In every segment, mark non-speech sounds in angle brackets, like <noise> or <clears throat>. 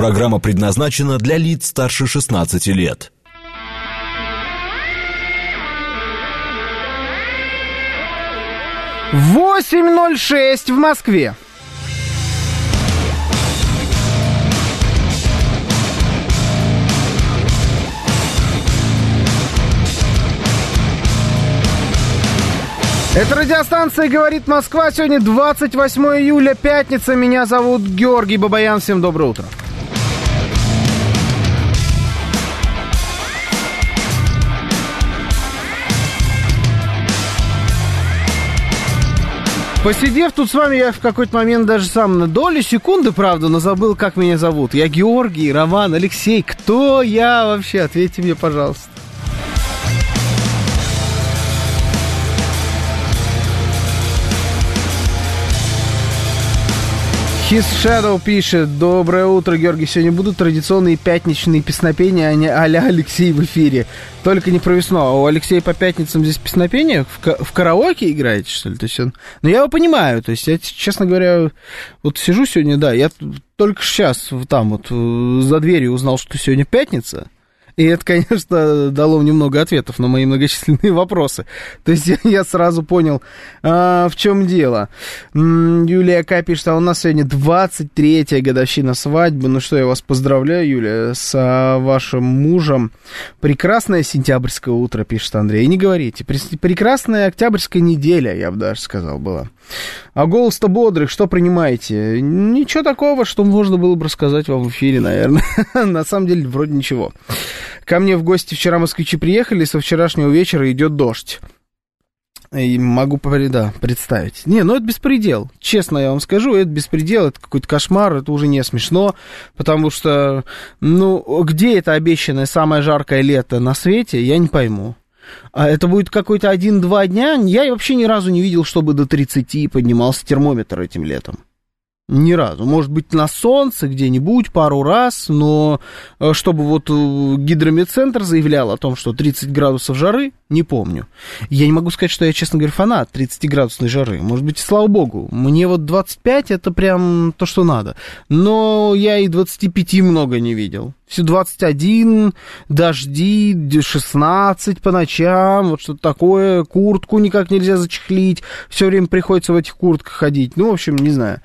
Программа предназначена для лиц старше 16 лет. Восемь ноль шесть в Москве. Это радиостанция «Говорит Москва». Сегодня 28 июля, пятница. Меня зовут Георгий Бабаян. Всем доброе утро. Посидев тут с вами, я в какой-то момент даже сам на долю секунды, правда, но забыл, как меня зовут. Я Георгий, Роман, Алексей. Кто я вообще? Ответьте мне, пожалуйста. His Shadow пишет, доброе утро, Георгий. Сегодня будут традиционные пятничные песнопения, а не а-ля Алексей в эфире. Только не про весну. А у Алексея по пятницам здесь песнопения? В, ка- в караоке играете, что ли? То есть он... Ну, я его понимаю. То есть я, честно говоря, вот сижу сегодня, да, я только сейчас там вот э, за дверью узнал, что сегодня пятница. И это, конечно, дало немного ответов на мои многочисленные <laughs> вопросы. То есть я, сразу понял, а, в чем дело. Юлия К. пишет, а у нас сегодня 23-я годовщина свадьбы. Ну что, я вас поздравляю, Юлия, с вашим мужем. Прекрасное сентябрьское утро, пишет Андрей. Не говорите, прекрасная октябрьская неделя, я бы даже сказал, была. А голос-то бодрый, что принимаете? Ничего такого, что можно было бы рассказать вам в эфире, наверное. <laughs> На самом деле, вроде ничего. Ко мне в гости вчера москвичи приехали, со вчерашнего вечера идет дождь. И могу, да, представить. Не, ну это беспредел. Честно я вам скажу, это беспредел, это какой-то кошмар, это уже не смешно, потому что, ну, где это обещанное самое жаркое лето на свете, я не пойму. А это будет какой-то один-два дня? Я вообще ни разу не видел, чтобы до 30 поднимался термометр этим летом. Ни разу. Может быть, на солнце где-нибудь пару раз, но э, чтобы вот э, гидромедцентр заявлял о том, что 30 градусов жары, не помню. Я не могу сказать, что я, честно говоря, фанат 30-градусной жары. Может быть, слава богу. Мне вот 25 это прям то, что надо. Но я и 25 много не видел. Все 21, дожди, 16 по ночам, вот что-то такое, куртку никак нельзя зачехлить, все время приходится в этих куртках ходить. Ну, в общем, не знаю.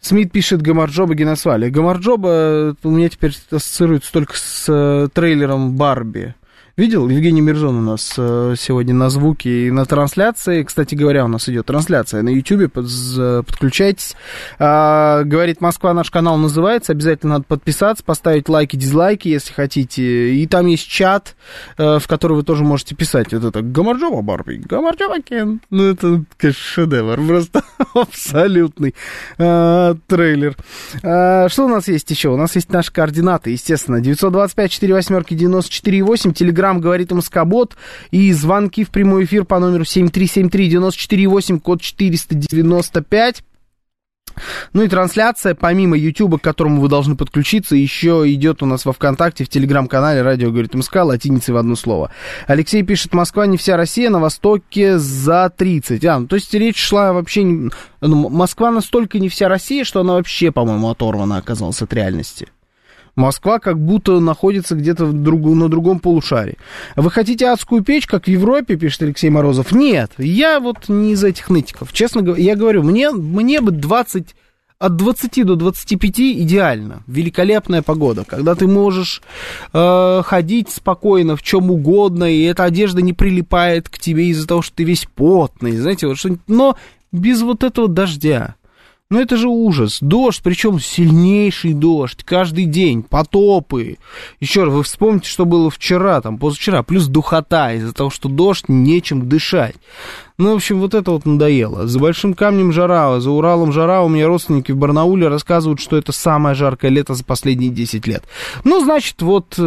Смит пишет Гамарджоба Геносвали. Гамарджоба у меня теперь ассоциируется только с э, трейлером Барби. Видел? Евгений Мирзон у нас э, сегодня на звуке и на трансляции. Кстати говоря, у нас идет трансляция на YouTube. З- подключайтесь. А, говорит Москва, наш канал называется. Обязательно надо подписаться, поставить лайки, дизлайки, если хотите. И там есть чат, э, в который вы тоже можете писать. Вот это Гамарджоба Барби, Гамарджоба Кен. Ну, это, конечно, шедевр. Просто <laughs> абсолютный э, трейлер. А, что у нас есть еще? У нас есть наши координаты, естественно. 925 4 восьмерки 94 8. Телеграм говорит МСК-бот. И звонки в прямой эфир по номеру 7373 94 8, код 495. Ну и трансляция, помимо YouTube, к которому вы должны подключиться, еще идет у нас во ВКонтакте, в Телеграм-канале «Радио говорит МСК», латиницей в одно слово. Алексей пишет, Москва не вся Россия, на Востоке за 30. А, ну, то есть речь шла вообще... ну, Москва настолько не вся Россия, что она вообще, по-моему, оторвана оказалась от реальности. Москва как будто находится где-то в другу- на другом полушарии. Вы хотите адскую печь, как в Европе, пишет Алексей Морозов? Нет, я вот не из этих нытиков. Честно говоря, я говорю, мне, мне бы 20, от 20 до 25 идеально. Великолепная погода, когда ты можешь э, ходить спокойно в чем угодно, и эта одежда не прилипает к тебе из-за того, что ты весь потный, знаете, вот что но без вот этого дождя. Ну это же ужас. Дождь, причем сильнейший дождь, каждый день, потопы. Еще раз, вы вспомните, что было вчера, там, позавчера, плюс духота из-за того, что дождь, нечем дышать. Ну, в общем, вот это вот надоело. За Большим камнем жара, за Уралом жара. У меня родственники в Барнауле рассказывают, что это самое жаркое лето за последние 10 лет. Ну, значит, вот...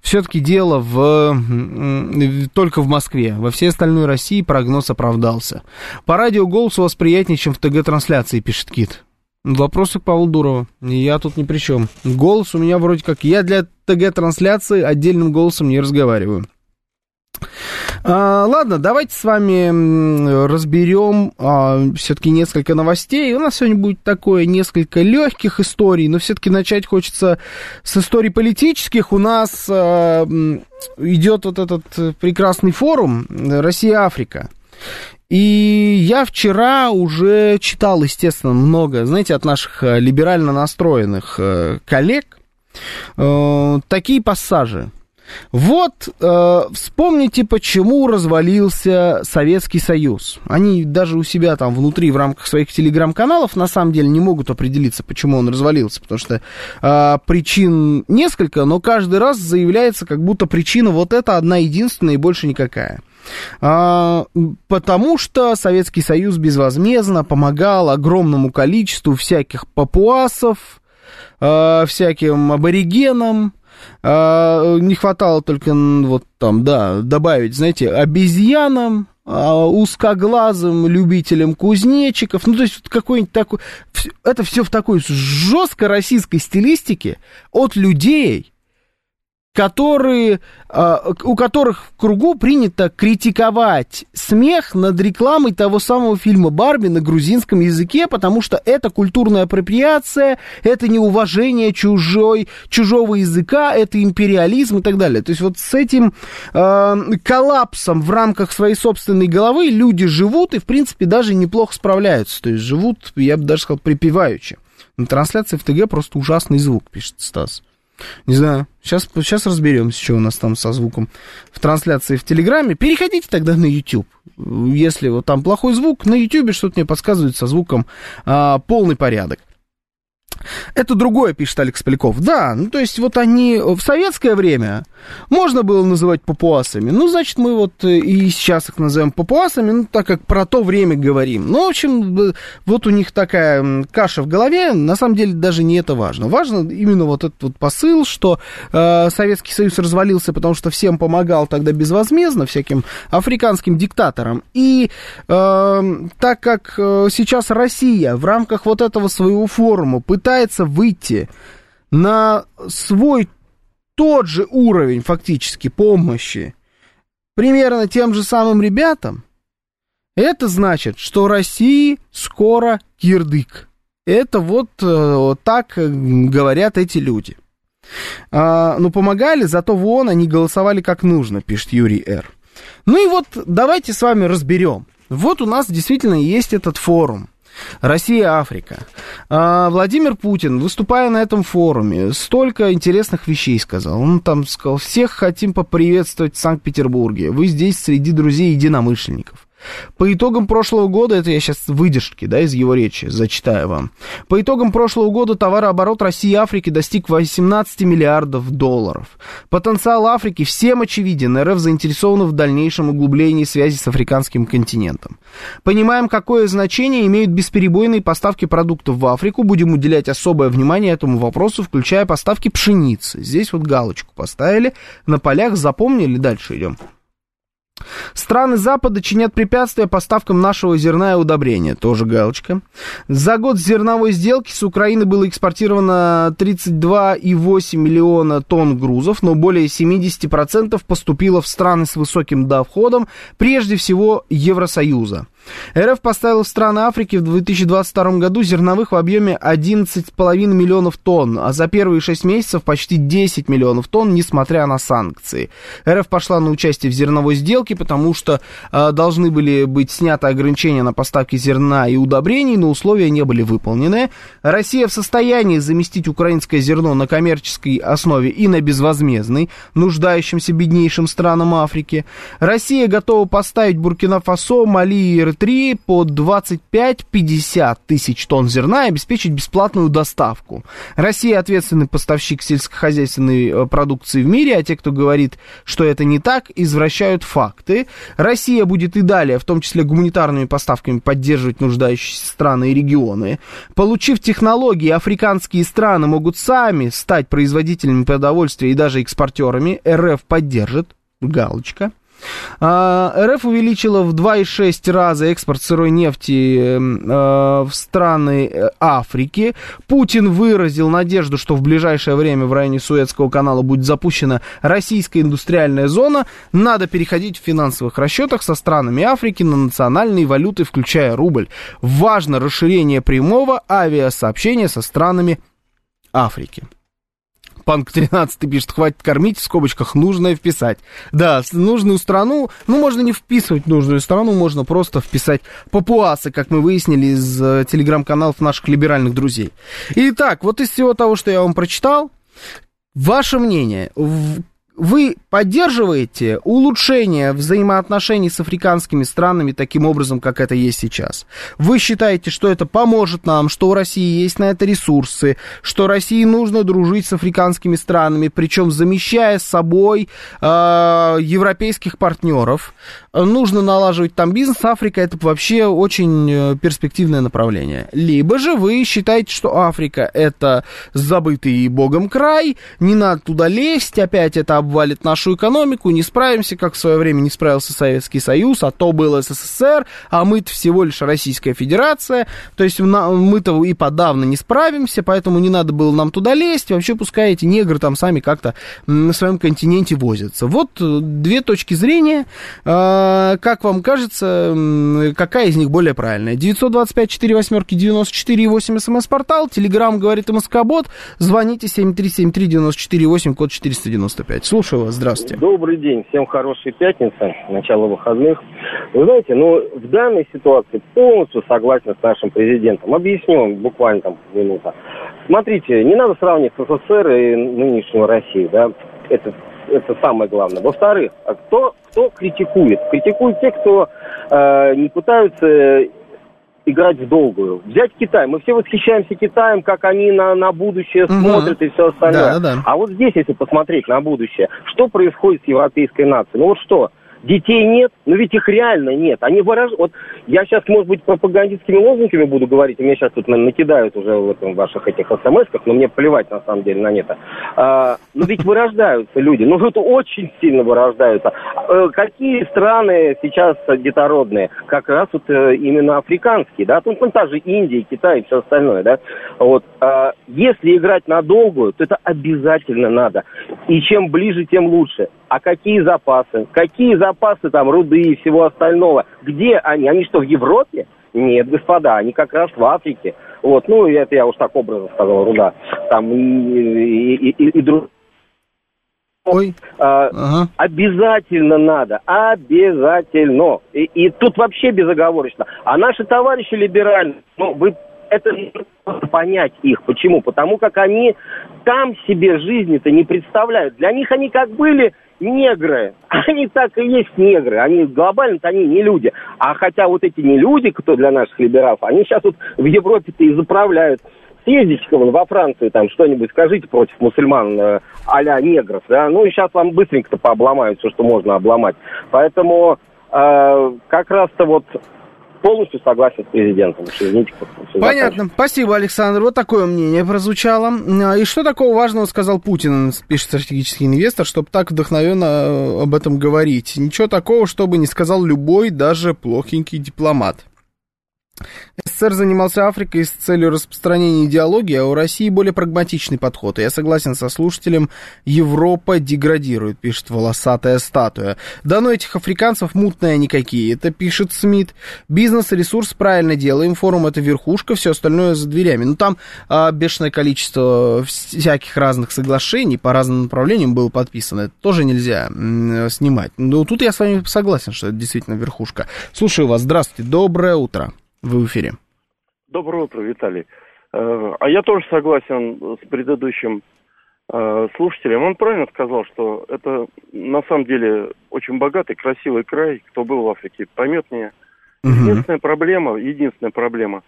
все-таки дело в, только в Москве. Во всей остальной России прогноз оправдался. По радио голос у вас приятнее, чем в ТГ-трансляции, пишет Кит. Вопросы к Павлу Дурову. Я тут ни при чем. Голос у меня вроде как... Я для ТГ-трансляции отдельным голосом не разговариваю. А, ладно, давайте с вами разберем а, все-таки несколько новостей. У нас сегодня будет такое несколько легких историй, но все-таки начать хочется с историй политических. У нас а, идет вот этот прекрасный форум Россия-Африка. И я вчера уже читал, естественно, много, знаете, от наших э, либерально настроенных э, коллег э, такие пассажи. Вот э, вспомните, почему развалился Советский Союз. Они даже у себя там внутри, в рамках своих телеграм-каналов, на самом деле не могут определиться, почему он развалился, потому что э, причин несколько, но каждый раз заявляется, как будто причина вот эта одна единственная и больше никакая. А, потому что Советский Союз безвозмездно помогал огромному количеству всяких папуасов, а, всяким аборигенам, а, не хватало только вот там, да, добавить, знаете, обезьянам, узкоглазым любителям кузнечиков, ну, то есть вот какой-нибудь такой... Это все в такой жесткой российской стилистике от людей, которые, а, у которых в кругу принято критиковать смех над рекламой того самого фильма «Барби» на грузинском языке, потому что это культурная апроприация, это неуважение чужой, чужого языка, это империализм и так далее. То есть вот с этим э, коллапсом в рамках своей собственной головы люди живут и, в принципе, даже неплохо справляются. То есть живут, я бы даже сказал, припеваючи. На трансляции в ТГ просто ужасный звук, пишет Стас. Не знаю. Сейчас, сейчас разберемся, что у нас там со звуком в трансляции в Телеграме. Переходите тогда на YouTube. Если вот там плохой звук, на YouTube что-то мне подсказывает со звуком а, полный порядок. Это другое, пишет Алекс Поляков. Да, ну то есть вот они в советское время можно было называть папуасами. Ну, значит, мы вот э, и сейчас их называем папуасами, ну, так как про то время говорим. Ну, в общем, вот у них такая каша в голове, на самом деле даже не это важно. Важно именно вот этот вот посыл, что э, Советский Союз развалился, потому что всем помогал тогда безвозмездно, всяким африканским диктаторам. И э, так как э, сейчас Россия в рамках вот этого своего форума пытается выйти на свой тот же уровень фактически помощи примерно тем же самым ребятам, это значит, что России скоро кирдык. Это вот, э, вот так говорят эти люди. А, ну, помогали, зато вон они голосовали как нужно, пишет Юрий Р. Ну и вот давайте с вами разберем. Вот у нас действительно есть этот форум. Россия-Африка. А, Владимир Путин, выступая на этом форуме, столько интересных вещей сказал. Он там сказал, всех хотим поприветствовать в Санкт-Петербурге. Вы здесь среди друзей единомышленников. По итогам прошлого года, это я сейчас выдержки, да, из его речи зачитаю вам. По итогам прошлого года товарооборот России и Африки достиг 18 миллиардов долларов. Потенциал Африки всем очевиден. РФ заинтересована в дальнейшем углублении связи с африканским континентом. Понимаем, какое значение имеют бесперебойные поставки продуктов в Африку. Будем уделять особое внимание этому вопросу, включая поставки пшеницы. Здесь вот галочку поставили. На полях запомнили. Дальше идем. Страны Запада чинят препятствия поставкам нашего зерна и удобрения. Тоже галочка. За год зерновой сделки с Украины было экспортировано 32,8 миллиона тонн грузов, но более 70% поступило в страны с высоким доходом, прежде всего Евросоюза. РФ поставил в страны Африки в 2022 году зерновых в объеме 11,5 миллионов тонн, а за первые 6 месяцев почти 10 миллионов тонн, несмотря на санкции. РФ пошла на участие в зерновой сделке, потому что э, должны были быть сняты ограничения на поставки зерна и удобрений, но условия не были выполнены. Россия в состоянии заместить украинское зерно на коммерческой основе и на безвозмездной, нуждающимся беднейшим странам Африки. Россия готова поставить Буркина-Фасо, Мали и р по 25-50 тысяч тонн зерна и обеспечить бесплатную доставку. Россия ответственный поставщик сельскохозяйственной э, продукции в мире, а те, кто говорит, что это не так, извращают факты. Россия будет и далее, в том числе гуманитарными поставками, поддерживать нуждающиеся страны и регионы. Получив технологии, африканские страны могут сами стать производителями продовольствия и даже экспортерами. РФ поддержит. Галочка. А, РФ увеличила в 2,6 раза экспорт сырой нефти эм, э, в страны э, Африки. Путин выразил надежду, что в ближайшее время в районе Суэцкого канала будет запущена российская индустриальная зона. Надо переходить в финансовых расчетах со странами Африки на национальные валюты, включая рубль. Важно расширение прямого авиасообщения со странами Африки. Панк 13 пишет, хватит кормить, в скобочках нужное вписать. Да, нужную страну, ну, можно не вписывать нужную страну, можно просто вписать папуасы, как мы выяснили из э, телеграм-каналов наших либеральных друзей. Итак, вот из всего того, что я вам прочитал, ваше мнение, вы поддерживаете улучшение взаимоотношений с африканскими странами таким образом, как это есть сейчас? Вы считаете, что это поможет нам, что у России есть на это ресурсы, что России нужно дружить с африканскими странами, причем замещая с собой э, европейских партнеров? Нужно налаживать там бизнес. Африка это вообще очень э, перспективное направление. Либо же вы считаете, что Африка это забытый богом край, не надо туда лезть, опять это обвалит нашу экономику, не справимся, как в свое время не справился Советский Союз, а то был СССР, а мы-то всего лишь Российская Федерация, то есть мы-то и подавно не справимся, поэтому не надо было нам туда лезть, вообще пускай эти негры там сами как-то на своем континенте возятся. Вот э, две точки зрения, а, как вам кажется, какая из них более правильная? 925 4 восьмерки 94 8 смс-портал, телеграмм говорит МСК-бот, звоните 7373 94 8, код 495. Слушаю вас, здравствуйте. Добрый день, всем хорошей пятницы, начало выходных. Вы знаете, ну, в данной ситуации полностью согласен с нашим президентом. Объясню буквально там минута. Смотрите, не надо сравнивать СССР и нынешнюю Россию, да, это, это самое главное. Во-вторых, а кто, кто критикует? Критикуют те, кто э, не пытаются играть в долгую. Взять Китай. Мы все восхищаемся Китаем, как они на, на будущее угу. смотрят и все остальное. Да, да. А вот здесь, если посмотреть на будущее, что происходит с европейской нацией? Ну вот что? Детей нет, но ведь их реально нет. Они выражают... Вот я сейчас, может быть, пропагандистскими лозунгами буду говорить, и меня сейчас тут накидают уже в этом ваших этих смс но мне плевать на самом деле на это. А, но ведь вырождаются люди, ну вот очень сильно вырождаются. А, какие страны сейчас детородные? Как раз вот э, именно африканские, да, тут ну, та же Индия, Китай и все остальное, да. Вот. А, если играть на долгую, то это обязательно надо. И чем ближе, тем лучше. А какие запасы? Какие запасы там руды и всего остального? Где они? Они что, в Европе? Нет, господа, они как раз в Африке. Вот, ну, это я уж так образно сказал, руда. Там и, и, и, и друг... Ой. А, ага. Обязательно надо, обязательно. И, и тут вообще безоговорочно. А наши товарищи либеральные, ну, вы это понять их. Почему? Потому как они там себе жизни-то не представляют. Для них они как были негры. <laughs> Они так и есть негры. Они глобально-то они не люди. А хотя вот эти не люди, кто для наших либералов, они сейчас вот в Европе-то и заправляют. Съездите-ка вон во Францию, там что-нибудь скажите против мусульман э, а негров, да, ну и сейчас вам быстренько-то пообломают все, что можно обломать. Поэтому э, как раз-то вот полностью согласен с президентом. Понятно. Спасибо, Александр. Вот такое мнение прозвучало. А, и что такого важного сказал Путин, пишет стратегический инвестор, чтобы так вдохновенно э, об этом говорить? Ничего такого, чтобы не сказал любой, даже плохенький дипломат. СССР занимался Африкой с целью распространения идеологии, а у России более прагматичный подход. И я согласен со слушателем, Европа деградирует, пишет волосатая статуя. Да ну этих африканцев мутные они какие, это пишет Смит. Бизнес, ресурс, правильно делаем, форум это верхушка, все остальное за дверями. Ну там а, бешеное количество всяких разных соглашений по разным направлениям было подписано, это тоже нельзя снимать. Но тут я с вами согласен, что это действительно верхушка. Слушаю вас, здравствуйте, доброе утро. Вы в эфире. Доброе утро, Виталий. Э, а я тоже согласен с предыдущим э, слушателем. Он правильно сказал, что это на самом деле очень богатый, красивый край. Кто был в Африке, поймет меня. Угу. Единственная проблема, единственная проблема,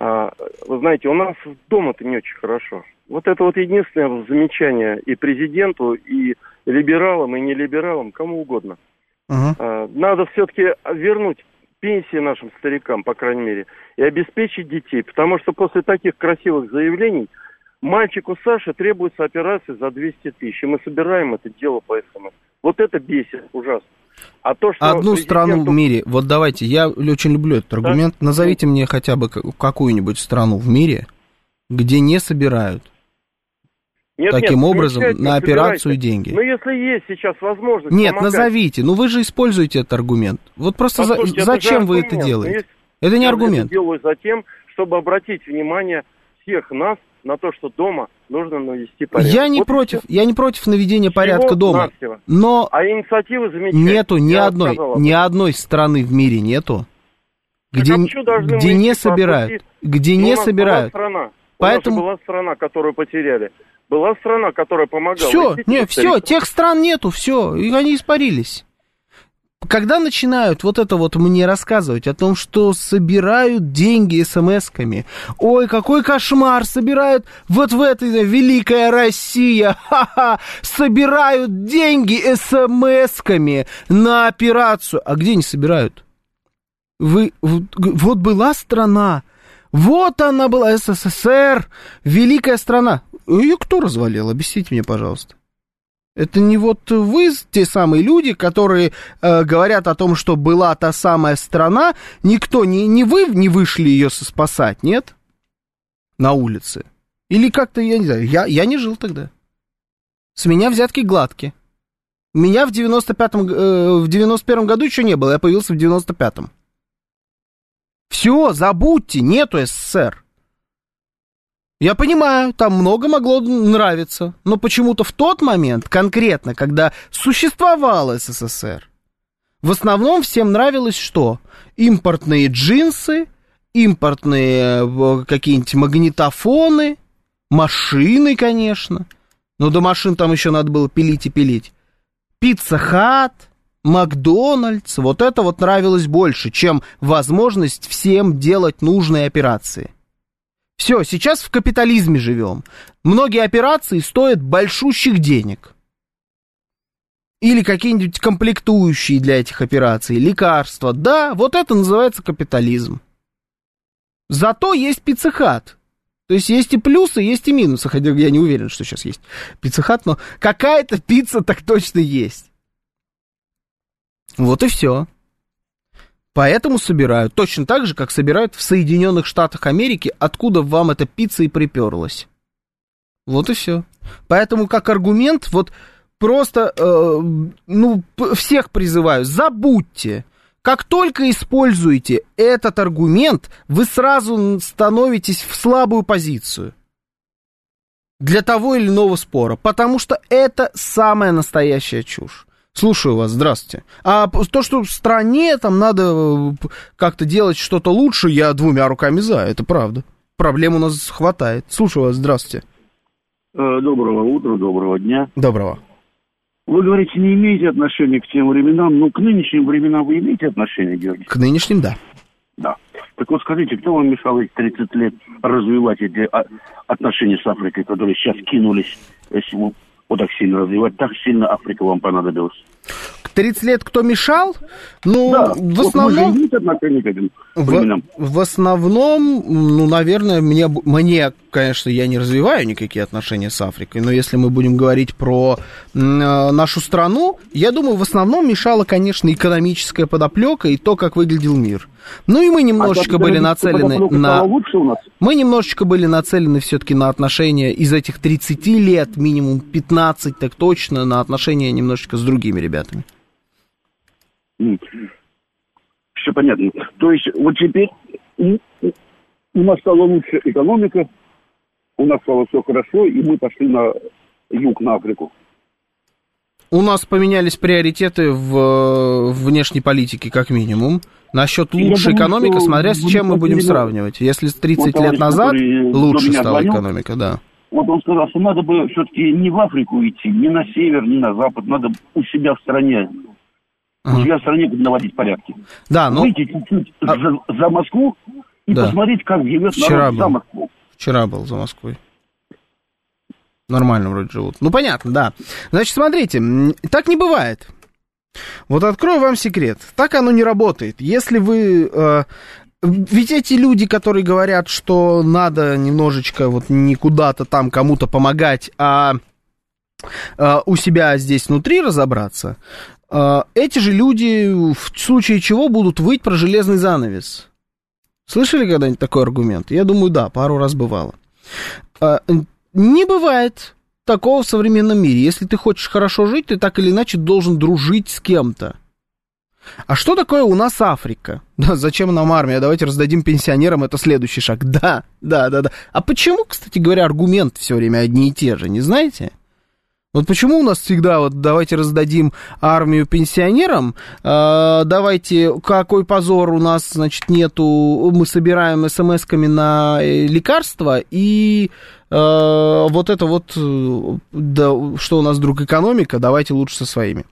а, вы знаете, у нас дома-то не очень хорошо. Вот это вот единственное замечание и президенту, и либералам, и нелибералам, кому угодно. Uh-huh. Надо все-таки вернуть пенсии нашим старикам, по крайней мере, и обеспечить детей. Потому что после таких красивых заявлений мальчику Саше требуется операция за 200 тысяч. И мы собираем это дело по СМС. Вот это бесит ужасно. А то, что Одну президенту- страну в мире. Вот давайте, я очень люблю этот аргумент. Назовите мне хотя бы какую-нибудь страну в мире, где не собирают Нет, таким нет, образом на операцию деньги. Ну, если есть сейчас возможность Нет, помогать- назовите. Ну вы же используете этот аргумент. Вот просто за- Послушайте, это зачем вы это делаете? если Это не Я аргумент. это делаю за тем, чтобы обратить внимание всех нас на то, что дома нужно навести порядок. Я не Вот против, всё. я не против наведения порядка дома. Всего-навсего. Но А инициативы замечательные. нету ни Я одной, ни одной страны в мире нету, Так где, а почему должны где не собирают, где Ну, не собирают. Страна. Поэтому- У нас была страна, которую потеряли. Была страна, которая помогала. Все, не, по все, тех стран нету, все, и они испарились. Когда начинают вот это вот мне рассказывать о том, что собирают деньги смс-ками, ой, какой кошмар, собирают вот в этой великая Россия, ха-ха, собирают деньги смс-ками на операцию. А где они собирают? Вы, вот была страна, вот она была, СССР, великая страна. Ее кто развалил? Объясните мне, пожалуйста. Это не вот вы, те самые люди, которые э, говорят о том, что была та самая страна, никто, не, не вы не вышли ее спасать, нет? На улице. Или как-то, я не знаю, я, я не жил тогда. С меня взятки гладкие. Меня в 95-м, э, в 91 году еще не было, я появился в 95-м. Все, забудьте, нету СССР. Я понимаю, там много могло нравиться, но почему-то в тот момент, конкретно, когда существовал СССР, в основном всем нравилось что? Импортные джинсы, импортные э, какие-нибудь магнитофоны, машины, конечно. Но до машин там еще надо было пилить и пилить. Пицца Хат, Макдональдс, вот это вот нравилось больше, чем возможность всем делать нужные операции. Все, сейчас в капитализме живем. Многие операции стоят большущих денег. Или какие-нибудь комплектующие для этих операций, лекарства. Да, вот это называется капитализм. Зато есть пиццехат. То есть есть и плюсы, есть и минусы. Хотя я не уверен, что сейчас есть пиццехат, но какая-то пицца так точно есть. Вот и все. Поэтому собирают. Точно так же, как собирают в Соединенных Штатах Америки, откуда вам эта пицца и приперлась. Вот и все. Поэтому как аргумент, вот просто, э, ну, всех призываю, забудьте. Как только используете этот аргумент, вы сразу становитесь в слабую позицию для того или иного спора, потому что это самая настоящая чушь. Слушаю вас, здравствуйте. А то, что в стране там надо э, как-то делать что-то лучше, я двумя руками за, это правда. Проблем у нас хватает. Слушаю вас, здравствуйте. Э, Доброго утра, доброго дня. Доброго. Вы говорите, не имеете отношения к тем временам, но к нынешним временам вы имеете отношение, Георгий? К нынешним, да. Да. Так вот скажите, кто вам мешал эти 30 лет развивать эти а, отношения с Африкой, которые сейчас кинулись, если вы вот так сильно развивать, так сильно Африка вам понадобилась? К 30 лет кто мешал? Ну, да, в вот основном... этим В, в основном, ну, наверное, мне, мне, конечно, я не развиваю никакие отношения с Африкой, но если мы будем говорить про э, нашу страну, я думаю, в основном мешала, конечно, экономическая подоплека и то, как выглядел мир. Ну и мы немножечко А были нацелены на... Мы немножечко были нацелены все-таки на отношения из этих 30 лет, минимум 15, так точно, на отношения немножечко с другими ребятами. Все понятно. То есть вот теперь у нас стала лучше экономика, у нас стало все хорошо, и мы пошли на юг, на Африку. У нас поменялись приоритеты в внешней политике, как минимум. Насчет лучшей думаю, экономики, смотря с чем мы будем сравнивать. Если с 30 Вот лет назад лучше стала звонил. экономика, да. Вот он сказал, что надо бы все-таки не в Африку идти, не на север, не на запад, надо у себя в стране, у себя в стране наводить порядки. Да, ну, Выйти чуть-чуть а- за, за Москву и Да. посмотреть, как живет Вчера народ за был. Москву. вчера был за Москвой. Нормально вроде живут. Ну, понятно, да. Значит, смотрите, так не бывает. Вот открою вам секрет. Так оно не работает. Если вы... э, ведь эти люди, которые говорят, что надо немножечко вот не куда-то там кому-то помогать, а э, у себя здесь внутри разобраться, эти же люди в случае чего будут выть про железный занавес. Слышали когда-нибудь такой аргумент? Я думаю, да, пару раз бывало. А, не бывает такого в современном мире. Если ты хочешь хорошо жить, ты так или иначе должен дружить с кем-то. А что такое у нас Африка? <laughs> Да, зачем нам армия? Давайте раздадим пенсионерам, это следующий шаг. Да, да, да, да. А почему, кстати говоря, аргументы все время одни и те же, не знаете? Вот почему у нас всегда вот давайте раздадим армию пенсионерам, э, давайте какой позор у нас значит нету, мы собираем смс-ками на э, лекарства и э, вот это вот, да, что у нас вдруг экономика, давайте лучше со своими.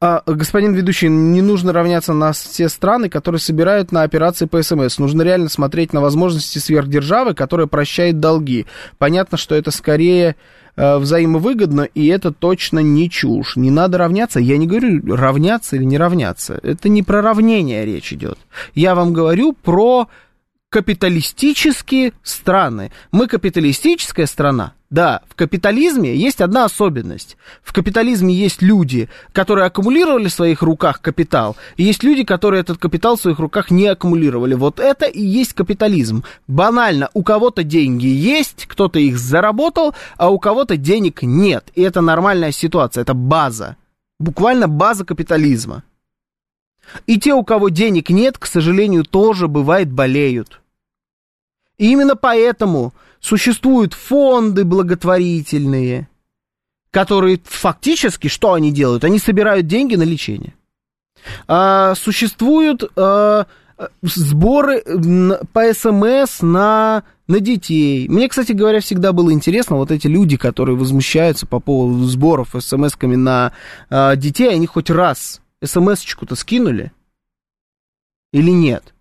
А, господин ведущий, не нужно равняться на все страны, которые собирают на операции по СМС. Нужно реально смотреть на возможности сверхдержавы, которая прощает долги. Понятно, что это скорее взаимовыгодно, и это точно не чушь. Не надо равняться. Я не говорю равняться или не равняться. Это не про равнение речь идет. Я вам говорю про капиталистические страны. Мы капиталистическая страна. Да, в капитализме есть одна особенность. В капитализме есть люди, которые аккумулировали в своих руках капитал, и есть люди, которые этот капитал в своих руках не аккумулировали. Вот это и есть капитализм. Банально, у кого-то деньги есть, кто-то их заработал, а у кого-то денег нет. И это нормальная ситуация, это база. Буквально база капитализма. И те, у кого денег нет, к сожалению, тоже бывает болеют. И именно поэтому существуют фонды благотворительные, которые фактически, что они делают? Они собирают деньги на лечение. А, существуют а, сборы по СМС на, на детей. Мне, кстати говоря, всегда было интересно, вот эти люди, которые возмущаются по поводу сборов СМСками на а, детей, они хоть раз СМС-очку-то скинули или нет?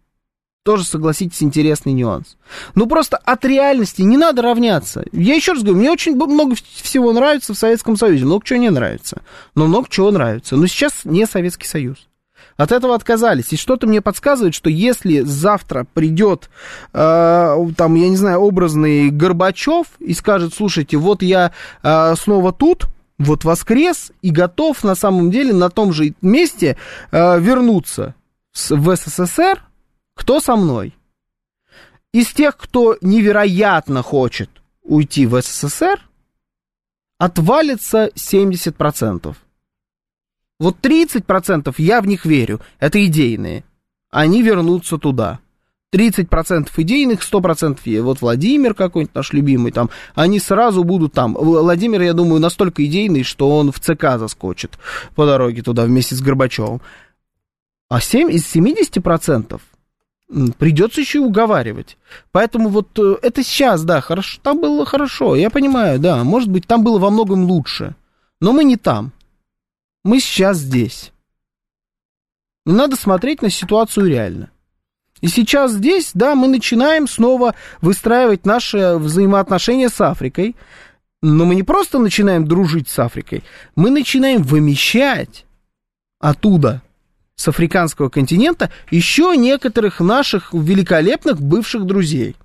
Тоже, согласитесь, интересный нюанс. Ну, просто от реальности не надо равняться. Я еще раз говорю, мне очень много всего нравится в Советском Союзе, много чего не нравится. Но много чего нравится. Но сейчас не Советский Союз. От этого отказались. И что-то мне подсказывает, что если завтра придет, э, там, я не знаю, образный Горбачев и скажет, слушайте, вот я э, снова тут, вот воскрес и готов на самом деле на том же месте э, вернуться в СССР, кто со мной? Из тех, кто невероятно хочет уйти в СССР, отвалится 70%. Вот 30% я в них верю, это идейные. Они вернутся туда. 30% идейных, 100% я. Вот Владимир какой-нибудь наш любимый там, они сразу будут там. Владимир, я думаю, настолько идейный, что он в ЦК заскочит по дороге туда вместе с Горбачевым. А 7 из 70% придется еще и уговаривать. Поэтому вот э, это сейчас, да, хорошо, там было хорошо, я понимаю, да, может быть, там было во многом лучше, но мы не там, мы сейчас здесь. надо смотреть на ситуацию реально. И сейчас здесь, да, мы начинаем снова выстраивать наши взаимоотношения с Африкой, но мы не просто начинаем дружить с Африкой, мы начинаем вымещать оттуда – с африканского континента еще некоторых наших великолепных бывших друзей.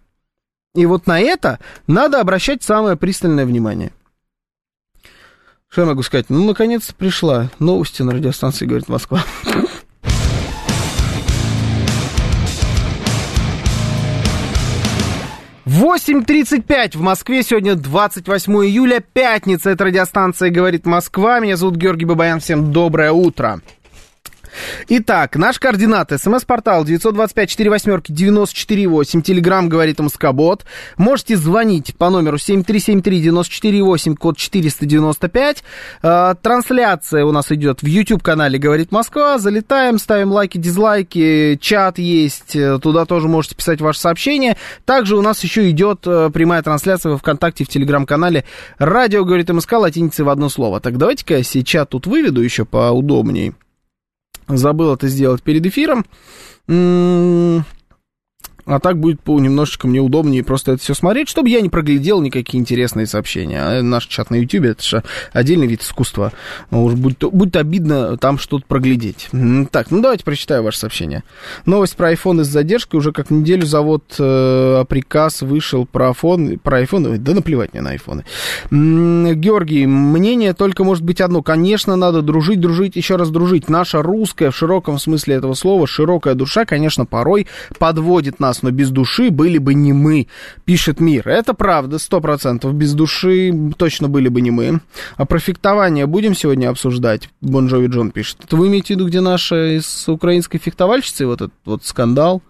И вот на это надо обращать самое пристальное внимание. Что я могу сказать? Ну, наконец пришла новости на радиостанции «Говорит Москва». 8.35 в Москве. Сегодня 28 июля, пятница. Это радиостанция «Говорит Москва». Меня зовут Георгий Бабаян. Всем доброе утро. Итак, наш координат. СМС-портал 925-48-94-8. Телеграмм говорит Москобот. Можете звонить по номеру 7373-94-8, код 495. Э, трансляция у нас идет в YouTube-канале «Говорит Москва». Залетаем, ставим лайки, дизлайки. Чат есть. Э, туда тоже можете писать ваши сообщения. Также у нас еще идет э, прямая трансляция в ВКонтакте, в Телеграм-канале «Радио говорит МСК» латиницей в одно слово. Так давайте-ка я себе чат тут выведу еще поудобнее. Забыл это сделать перед эфиром. А так будет немножечко мне удобнее просто это все смотреть, чтобы я не проглядел никакие интересные сообщения. А наш чат на YouTube это же отдельный вид искусства. Ну, уж будет, будет обидно там что-то проглядеть. Так, ну давайте прочитаю ваше сообщение. Новость про iPhone с задержкой. Уже как неделю завод э, приказ вышел про iPhone. Про iPhone. Да наплевать мне на iPhone. Георгий, мнение только может быть одно. Конечно, надо дружить, дружить, еще раз дружить. Наша русская, в широком смысле этого слова, широкая душа, конечно, порой подводит нас, но без души были бы не мы, пишет мир. Это правда, сто процентов. Без души точно были бы не мы. А про фехтование будем сегодня обсуждать? Бонжови Джон пишет. Это вы имеете в виду, где наша с украинской фехтовальщицей вот этот вот скандал?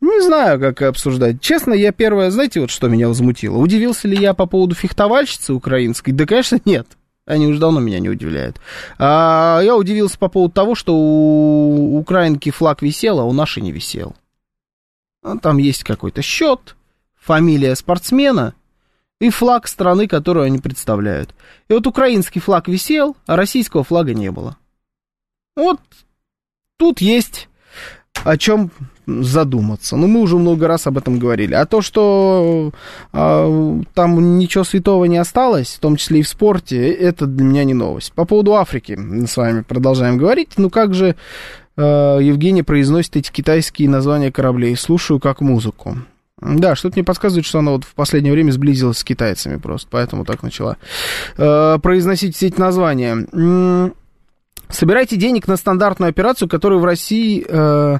Не знаю, как обсуждать. Честно, я первое, знаете, вот что меня возмутило? Удивился ли я по поводу фехтовальщицы украинской? Да, конечно, нет. Они уже давно меня не удивляют. А я удивился по поводу того, что у украинки флаг висел, а у нашей не висел. А там есть какой-то счет, фамилия спортсмена и флаг страны, которую они представляют. И вот украинский флаг висел, а российского флага не было. Вот тут есть о чем задуматься. Ну, мы уже много раз об этом говорили. А то, что э, там ничего святого не осталось, в том числе и в спорте, это для меня не новость. По поводу Африки мы с вами продолжаем говорить. Ну как же э, Евгений произносит эти китайские названия кораблей? Слушаю как музыку. Да, что-то мне подсказывает, что она вот в последнее время сблизилась с китайцами просто, поэтому так начала э, произносить все эти названия. Собирайте денег на стандартную операцию, которую в России э,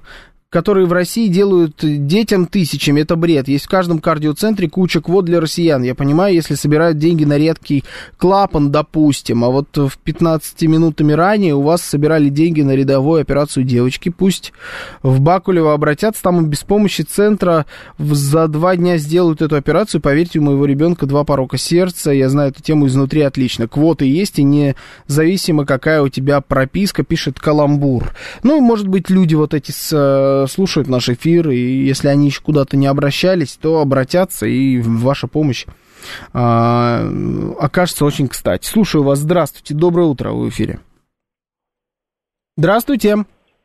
которые в России делают детям тысячами. Это бред. Есть в каждом кардиоцентре куча квот для россиян. Я понимаю, если собирают деньги на редкий клапан, допустим, а вот в 15 минутами ранее у вас собирали деньги на рядовую операцию девочки, пусть в Бакулево обратятся, там без помощи центра за два дня сделают эту операцию. Поверьте, у моего ребенка два порока сердца, я знаю эту тему изнутри отлично. Квоты есть, и независимо, какая у тебя прописка, пишет Каламбур. Ну, может быть, люди вот эти с э, слушают наш эфир, и если они еще куда-то не обращались, то обратятся, и ваша помощь а, окажется очень кстати. Слушаю вас, здравствуйте, доброе утро, в эфире. Здравствуйте.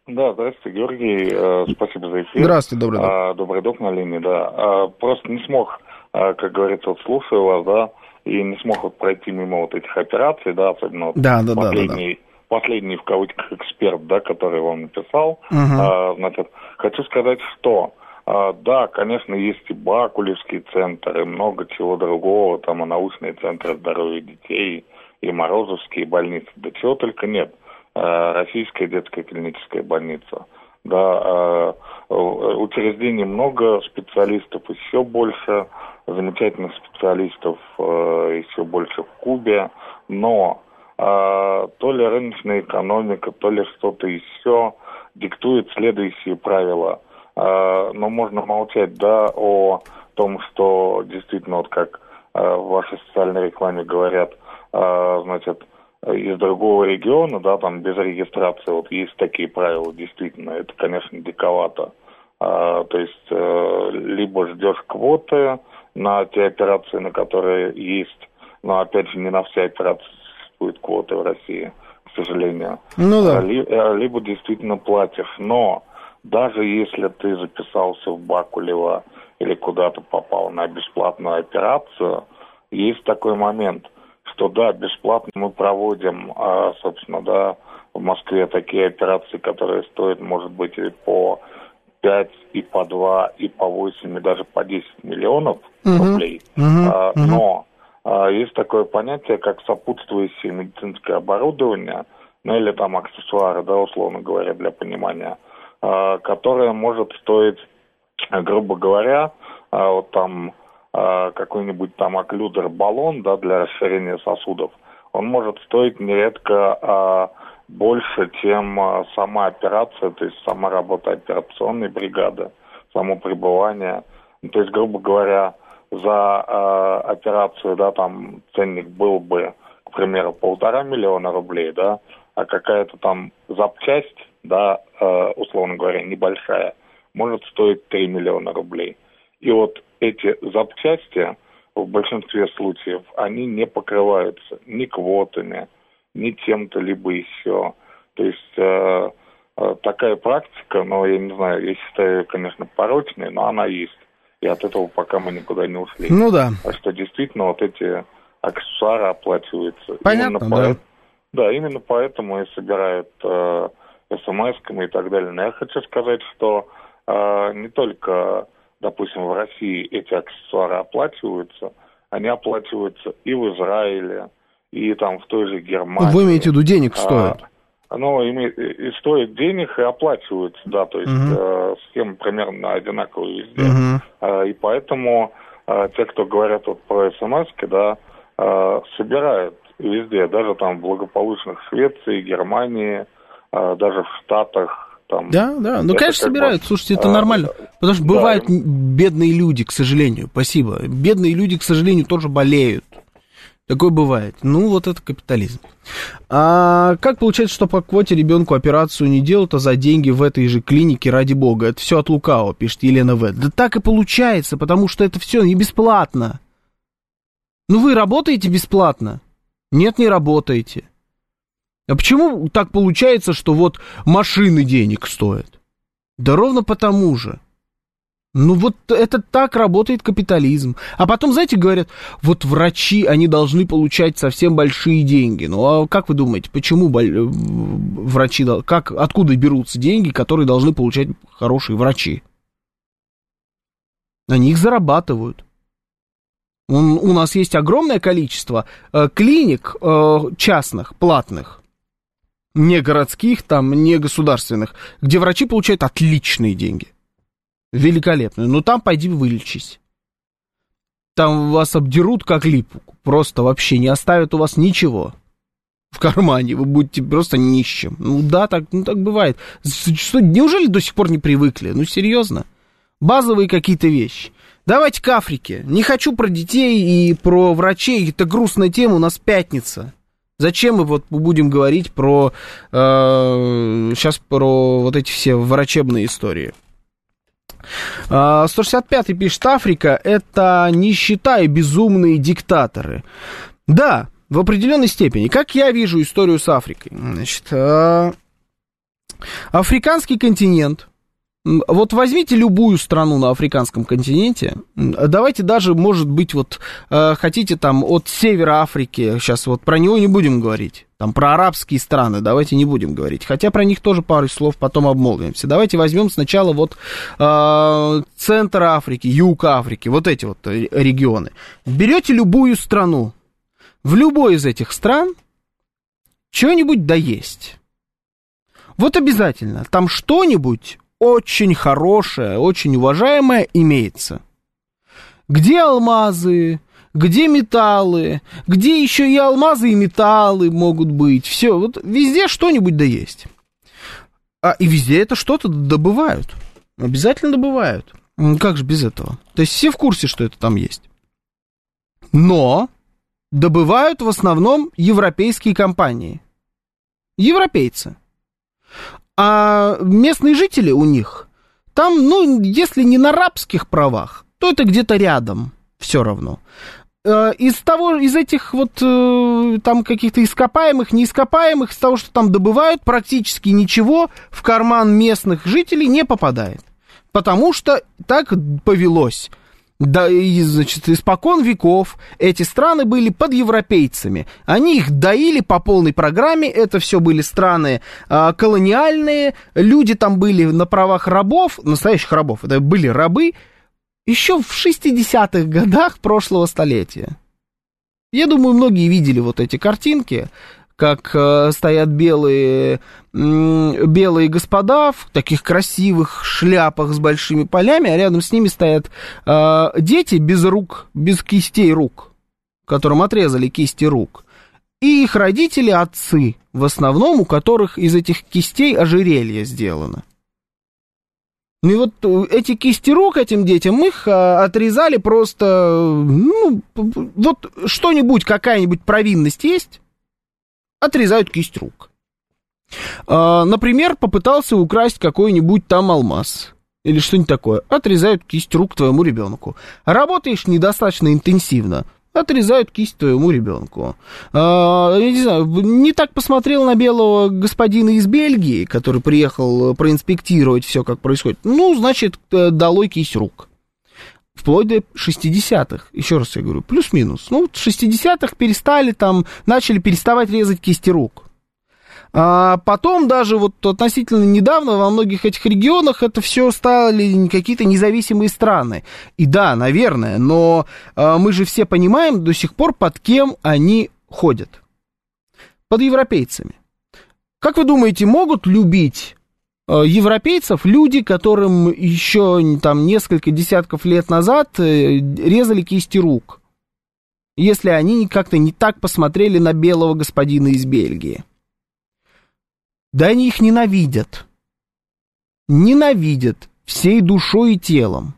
Да, здравствуйте, Георгий, э, спасибо за эфир. Здравствуйте, добрый док. А, добрый док на линии, да. А, просто не смог, а, как говорится, вот слушаю вас, да, и не смог вот пройти мимо вот этих операций, да, особенно вот да, да, последний, да, да, да последний в кавычках эксперт, да, который вам написал. Uh-huh. А, значит, хочу сказать, что а, да, конечно, есть и Бакулевский центр, и много чего другого, там и научные центры здоровья детей, и Морозовские больницы, да чего только нет. А, Российская детская клиническая больница. Да, а, учреждений много, специалистов еще больше, замечательных специалистов еще больше в Кубе, но то ли рыночная экономика, то ли что-то еще диктует следующие правила. А, но можно молчать, да, о том, что действительно, вот как а, в вашей социальной рекламе говорят, а, значит, из другого региона, да, там без регистрации, вот есть такие правила, действительно, это, конечно, диковато. А, то есть а, либо ждешь квоты на те операции, на которые есть, но опять же не на все операции существуют квоты в России, к сожалению. Ну да. Либо действительно платишь. Но даже если ты записался в Бакулево или куда-то попал на бесплатную операцию, есть такой момент, что да, бесплатно мы проводим, а, собственно, да, в Москве такие операции, которые стоят, может быть, и по 5, и по 2, и по 8, и даже по 10 миллионов uh-huh. рублей. А, но есть такое понятие, как сопутствующее медицинское оборудование, ну или там аксессуары, да, условно говоря, для понимания, а, которое может стоить, грубо говоря, а, вот там какой-нибудь там оклюдер баллон, да, для расширения сосудов, он может стоить нередко больше, чем сама операция, то есть сама работа операционной бригады, само пребывание. Ну, то есть, грубо говоря, за э, операцию, да, там ценник был бы, к примеру, полтора миллиона рублей, да, а какая-то там запчасть, да, э, условно говоря, небольшая, может стоить 3 миллиона рублей. И вот эти запчасти в большинстве случаев, они не покрываются ни квотами, ни чем-то либо еще. То есть э, э, такая практика, но я не знаю, я считаю, конечно, порочной, но она есть. И от этого пока мы никуда не ушли. Ну да. А что действительно вот эти аксессуары оплачиваются. Понятно, Именно да. поэт- Да, именно поэтому и собирают э, смс-ками и так далее. Но я хочу сказать, что э, не только, допустим, в России эти аксессуары оплачиваются, они оплачиваются и в Израиле, и там в той же Германии. Вы имеете в виду, денег стоит? А, оно име- и стоит денег и оплачивается, да, то есть Мгм. э, схемы примерно одинаковые везде. Мгм. А, И поэтому а, те, кто говорят вот про смс да, а, собирают везде, даже там в благополучных Швеции, Германии, даже в Штатах. Там, Да, да. Ну, конечно, как бы, собирают. Слушайте, это а, нормально. Потому что да. бывают бедные люди, к сожалению. Спасибо. Бедные люди, к сожалению, тоже болеют. Такое бывает. Ну, вот это капитализм. А как получается, что по квоте ребенку операцию не делают, а за деньги в этой же клинике, ради бога? Это все от лукао, пишет Елена В. Да так и получается, потому что это все не бесплатно. Ну, вы работаете бесплатно? Нет, не работаете. А почему так получается, что вот машины денег стоят? Да ровно потому же. Ну вот это так работает капитализм. А потом, знаете, говорят, вот врачи, они должны получать совсем большие деньги. Ну а как вы думаете, почему э, врачи, как, откуда берутся деньги, которые должны получать хорошие врачи? Они их зарабатывают. У нас есть огромное количество э, клиник э, частных, платных, не городских, там, не государственных, где врачи получают отличные деньги. Великолепные. Ну, там пойди вылечись. Там вас обдерут как липу. Просто вообще не оставят у вас ничего в кармане. Вы будете просто нищим. Ну да, так, ну, так бывает. Что, неужели до сих пор не привыкли? Ну, серьезно. Базовые какие-то вещи. Давайте к Африке. Не хочу про детей и про врачей. Это грустная тема, у нас пятница. Зачем мы вот будем говорить про э, сейчас про вот эти все врачебные истории? А, 165-й пишет, Африка это нищета и безумные диктаторы. Да, в определенной степени. Как я вижу историю с Африкой? Значит, а, африканский континент. Вот возьмите любую страну на африканском континенте, давайте даже, может быть, вот э, хотите там от севера Африки, сейчас вот про него не будем говорить, там про арабские страны давайте не будем говорить, хотя про них тоже пару слов потом обмолвимся. Давайте возьмем сначала вот э, центр Африки, юг Африки, вот эти вот регионы. Берете любую страну, в любой из этих стран что-нибудь да есть. Вот обязательно, там что-нибудь очень хорошее, очень уважаемое имеется. Где алмазы, где металлы, где еще и алмазы, и металлы могут быть. Все, вот везде что-нибудь да есть. А, и везде это что-то добывают. Обязательно добывают. М, Как же без этого? То есть все в курсе, что это там есть. Но добывают в основном европейские компании. Европейцы. А местные жители у них, там, ну, если не на рабских правах, то это где-то рядом, все равно. Э, Из того, из этих вот э, там каких-то ископаемых, неископаемых, из того, что там добывают, практически ничего в карман местных жителей не попадает. Потому что так повелось. Да, и, значит, испокон веков эти страны были под европейцами. Они их доили по полной программе. Это все были страны а, колониальные. Люди там были на правах рабов, настоящих рабов. Это были рабы еще в 60-х годах прошлого столетия. Я думаю, многие видели вот эти картинки, как э, стоят белые, м, белые господа в таких красивых шляпах с большими полями, а рядом с ними стоят э, дети без рук, без кистей рук, которым отрезали кисти рук. И их родители, отцы, в основном, у которых из этих кистей ожерелье сделано. Ну и вот э, эти кисти рук этим детям, их а, отрезали просто, ну, вот что-нибудь, какая-нибудь провинность есть, отрезают кисть рук. А, например, попытался украсть какой-нибудь там алмаз или что-нибудь такое, отрезают кисть рук твоему ребенку. Работаешь недостаточно интенсивно, отрезают кисть твоему ребенку. А, я не знаю, не так посмотрел на белого господина из Бельгии, который приехал проинспектировать все, как происходит. Ну, значит, э, долой кисть рук. Вплоть до 60-х, еще раз я говорю, плюс-минус. Ну, в 60-х перестали там, начали переставать резать кисти рук. А потом даже вот относительно недавно во многих этих регионах это все стали какие-то независимые страны. И да, наверное, но а, мы же все понимаем до сих пор, под кем они ходят. Под европейцами. Как вы думаете, могут любить а, европейцев люди, которым еще там несколько десятков лет назад э, резали кисти рук? Если они как-то не так посмотрели на белого господина из Бельгии. Да они их ненавидят. Ненавидят всей душой и телом.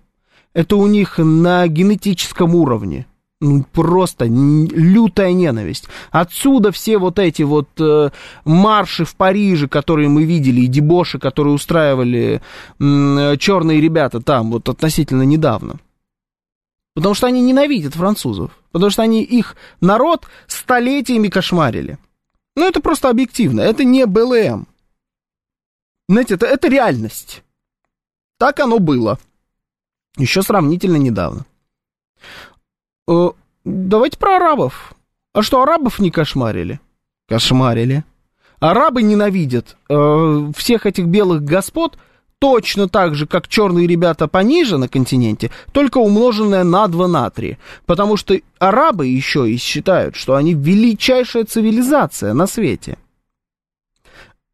Это у них на генетическом уровне. Ну, просто лютая ненависть. Отсюда все вот эти вот э, марши в Париже, которые мы видели, и дебоши, которые устраивали э, черные ребята там вот относительно недавно. Потому что они ненавидят французов. Потому что они их народ столетиями кошмарили. Ну, это просто объективно, это не БЛМ. Знаете, это, это реальность. Так оно было. Еще сравнительно недавно. Э, давайте про арабов. А что, арабов не кошмарили? Кошмарили. Арабы ненавидят э, всех этих белых господ точно так же, как черные ребята пониже на континенте, только умноженное на 2 на 3. Потому что арабы еще и считают, что они величайшая цивилизация на свете.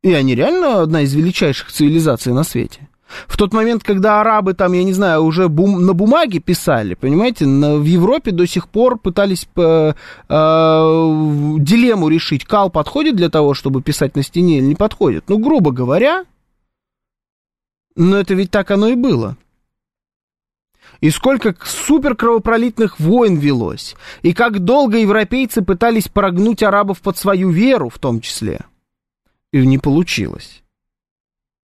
И они реально одна из величайших цивилизаций на свете. В тот момент, когда арабы там, я не знаю, уже бум, на бумаге писали, понимаете, на, в Европе до сих пор пытались э, э, дилемму решить, кал подходит для того, чтобы писать на стене или не подходит. Ну, грубо говоря, но это ведь так оно и было. И сколько супер кровопролитных войн велось. И как долго европейцы пытались прогнуть арабов под свою веру в том числе. И не получилось.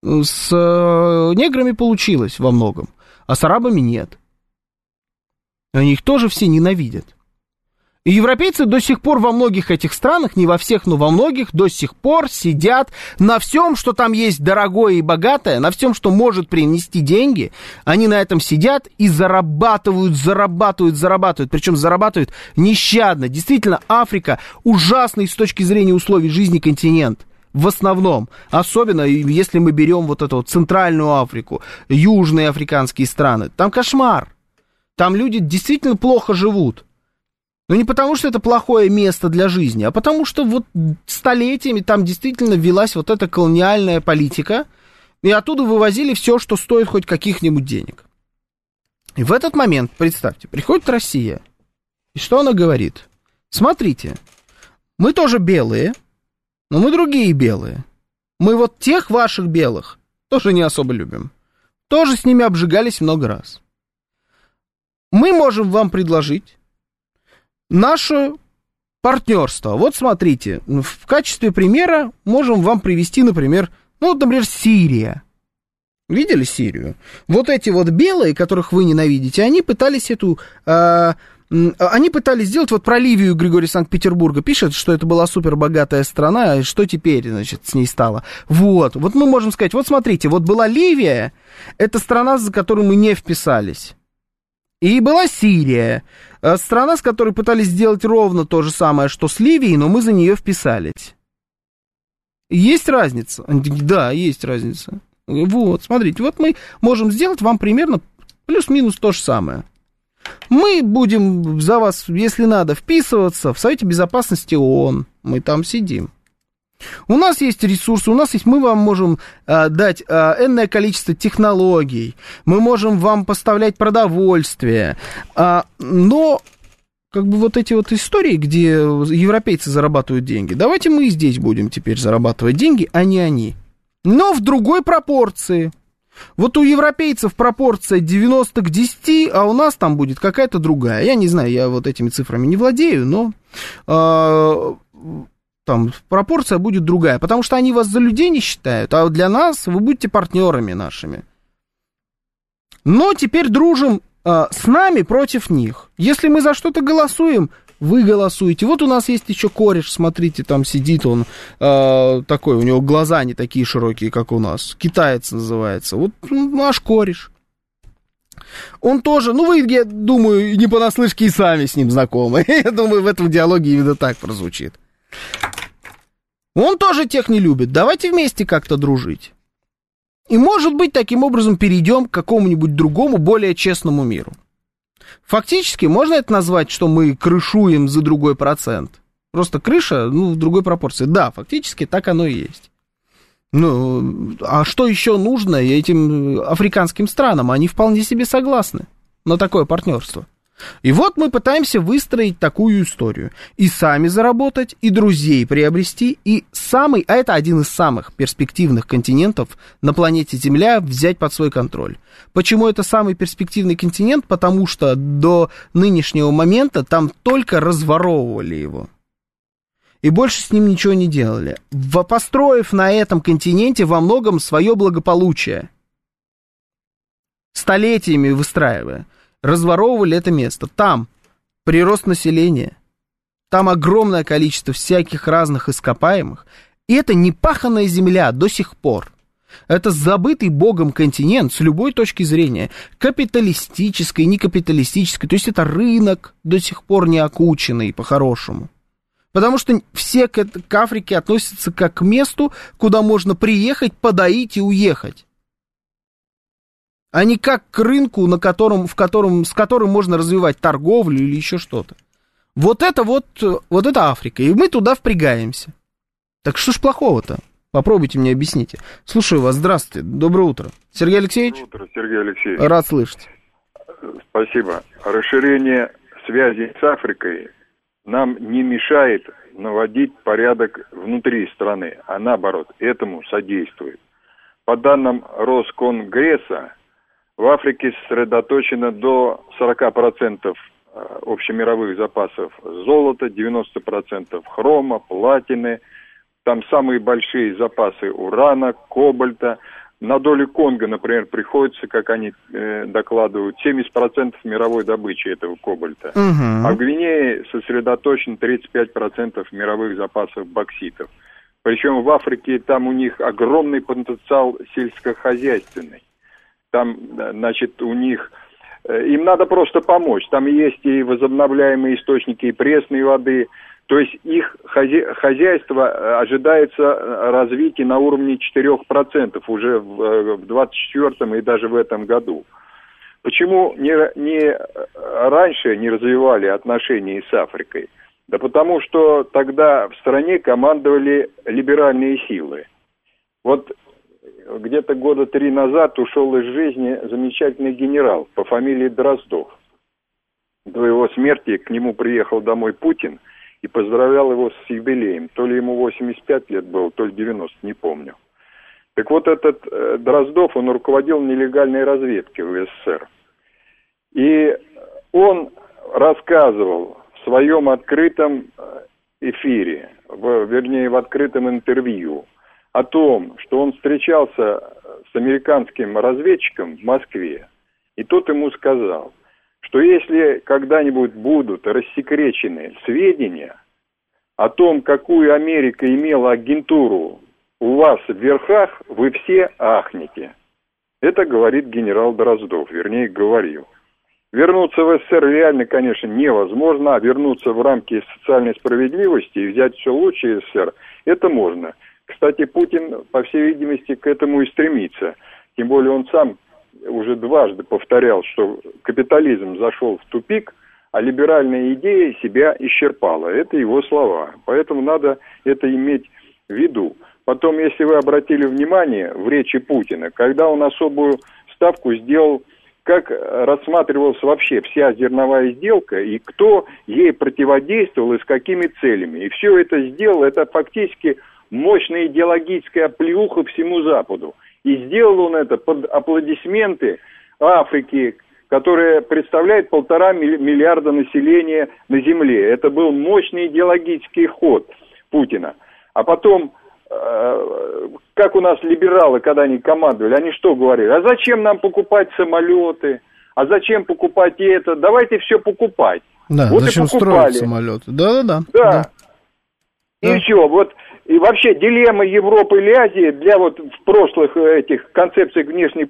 С э, неграми получилось во многом, а с арабами нет. Они их тоже все ненавидят. И европейцы до сих пор во многих этих странах, не во всех, но во многих, до сих пор сидят на всем, что там есть дорогое и богатое, на всем, что может принести деньги. Они на этом сидят и зарабатывают, зарабатывают, зарабатывают. Причем зарабатывают нещадно. Действительно, Африка ужасный с точки зрения условий жизни континент. В основном. Особенно, если мы берем вот эту вот Центральную Африку, южные африканские страны. Там кошмар. Там люди действительно плохо живут. Но не потому, что это плохое место для жизни, а потому что вот столетиями там действительно велась вот эта колониальная политика, и оттуда вывозили все, что стоит хоть каких-нибудь денег. И в этот момент, представьте, приходит Россия, и что она говорит? Смотрите, мы тоже белые, но мы другие белые. Мы вот тех ваших белых тоже не особо любим. Тоже с ними обжигались много раз. Мы можем вам предложить наше партнерство. Вот смотрите, в качестве примера можем вам привести, например, ну вот, например, Сирия. Видели Сирию? Вот эти вот белые, которых вы ненавидите, они пытались эту... Э, они пытались сделать, вот про Ливию Григорий Санкт-Петербурга пишет, что это была супер богатая страна, и что теперь, значит, с ней стало. Вот, вот мы можем сказать, вот смотрите, вот была Ливия, это страна, за которую мы не вписались. И была Сирия, э, страна, с которой пытались сделать ровно то же самое, что с Ливией, но мы за нее вписались. Есть разница? Да, есть разница. Вот, смотрите, вот мы можем сделать вам примерно плюс-минус то же самое. Мы будем за вас, если надо, вписываться в Совете Безопасности ООН. Мы там сидим. У нас есть ресурсы, у нас есть, мы вам можем э, дать э, энное количество технологий, мы можем вам поставлять продовольствие, э, но как бы вот эти вот истории, где европейцы зарабатывают деньги, давайте мы и здесь будем теперь зарабатывать деньги, а не они. Но в другой пропорции. Вот у европейцев пропорция 90 к 10, а у нас там будет какая-то другая. Я не знаю, я вот этими цифрами не владею, но э, там пропорция будет другая, потому что они вас за людей не считают, а для нас вы будете партнерами нашими. Но теперь дружим э, с нами против них. Если мы за что-то голосуем, вы голосуете. Вот у нас есть еще кореш, смотрите, там сидит он э, такой, у него глаза не такие широкие, как у нас. Китаец называется. Вот ну, наш кореш. Он тоже, ну вы, я думаю, не понаслышке и сами с ним знакомы. <laughs> Я думаю, в этом диалоге именно так прозвучит. Он тоже тех не любит. Давайте вместе как-то дружить. И, может быть, таким образом перейдем к какому-нибудь другому, более честному миру. Фактически, можно это назвать, что мы крышуем за другой процент? Просто крыша, ну, в другой пропорции. Да, фактически так оно и есть. Ну, а что еще нужно этим африканским странам? Они вполне себе согласны на такое партнерство. И вот мы пытаемся выстроить такую историю. И сами заработать, и друзей приобрести, и самый, а это один из самых перспективных континентов на планете Земля взять под свой контроль. Почему это самый перспективный континент? Потому что до нынешнего момента там только разворовывали его. И больше с ним ничего не делали. Построив на этом континенте во многом свое благополучие. Столетиями выстраивая разворовывали это место. Там прирост населения, там огромное количество всяких разных ископаемых. И это не паханная земля до сих пор. Это забытый богом континент с любой точки зрения, капиталистической, не капиталистической. То есть это рынок до сих пор не окученный по-хорошему. Потому что все к Африке относятся как к месту, куда можно приехать, подоить и уехать а не как к рынку, на котором, в котором, с которым можно развивать торговлю или еще что-то. Вот это вот, вот это Африка, и мы туда впрягаемся. Так что ж плохого-то? Попробуйте мне объясните. Слушаю вас, здравствуйте, доброе утро. Сергей Алексеевич? Доброе утро, Сергей Алексеевич. Рад слышать. Спасибо. Расширение связи с Африкой нам не мешает наводить порядок внутри страны, а наоборот, этому содействует. По данным Росконгресса, в Африке сосредоточено до 40% э, общемировых запасов золота, 90% хрома, платины. Там самые большие запасы урана, кобальта. На долю Конго, например, приходится, как они э, докладывают, 70% мировой добычи этого кобальта. Угу. А в Гвинее сосредоточено 35% мировых запасов бокситов. Причем в Африке там у них огромный потенциал сельскохозяйственный. Там, значит, у них... Э, им надо просто помочь. Там есть и возобновляемые источники, и пресной воды. То есть их хозяйство э, ожидается э, развития на уровне 4% уже в 2024 и даже в этом году. Почему не, не раньше не развивали отношения с Африкой? Да потому что тогда в стране командовали либеральные силы. Вот где-то года три назад ушел из жизни замечательный генерал по фамилии Дроздов. До его смерти к нему приехал домой Путин и поздравлял его с юбилеем. То ли ему 85 лет было, то ли 90, не помню. Так вот этот э, Дроздов, он руководил нелегальной разведкой в СССР. И он рассказывал в своем открытом э, эфире, в, вернее, в открытом интервью – о том, что он встречался с американским разведчиком в Москве, и тот ему сказал, что если когда-нибудь будут рассекречены сведения о том, какую Америка имела агентуру у вас в верхах, вы все ахнете. Это говорит генерал Дроздов, вернее, говорил. Вернуться в СССР реально, конечно, невозможно, а вернуться в рамки социальной справедливости и взять все лучшее СССР, это можно – кстати, Путин, по всей видимости, к этому и стремится. Тем более он сам уже дважды повторял, что капитализм зашел в тупик, а либеральная идея себя исчерпала. Это его слова. Поэтому надо это иметь в виду. Потом, если вы обратили внимание в речи Путина, когда он особую ставку сделал, как рассматривалась вообще вся зерновая сделка и кто ей противодействовал и с какими целями. И все это сделал, это фактически мощная идеологическая плюха всему Западу. И сделал он это под аплодисменты Африки, которая представляет полтора миллиарда населения на Земле. Это был мощный идеологический ход Путина. А потом, э, как у нас либералы, когда они командовали, они что говорили? А зачем нам покупать самолеты? А зачем покупать это? Давайте все покупать. Да, вот зачем строить самолеты? Да-да-да. Да. И Да. все, вот и вообще дилемма Европы или Азии для вот в прошлых э, этих концепций внешней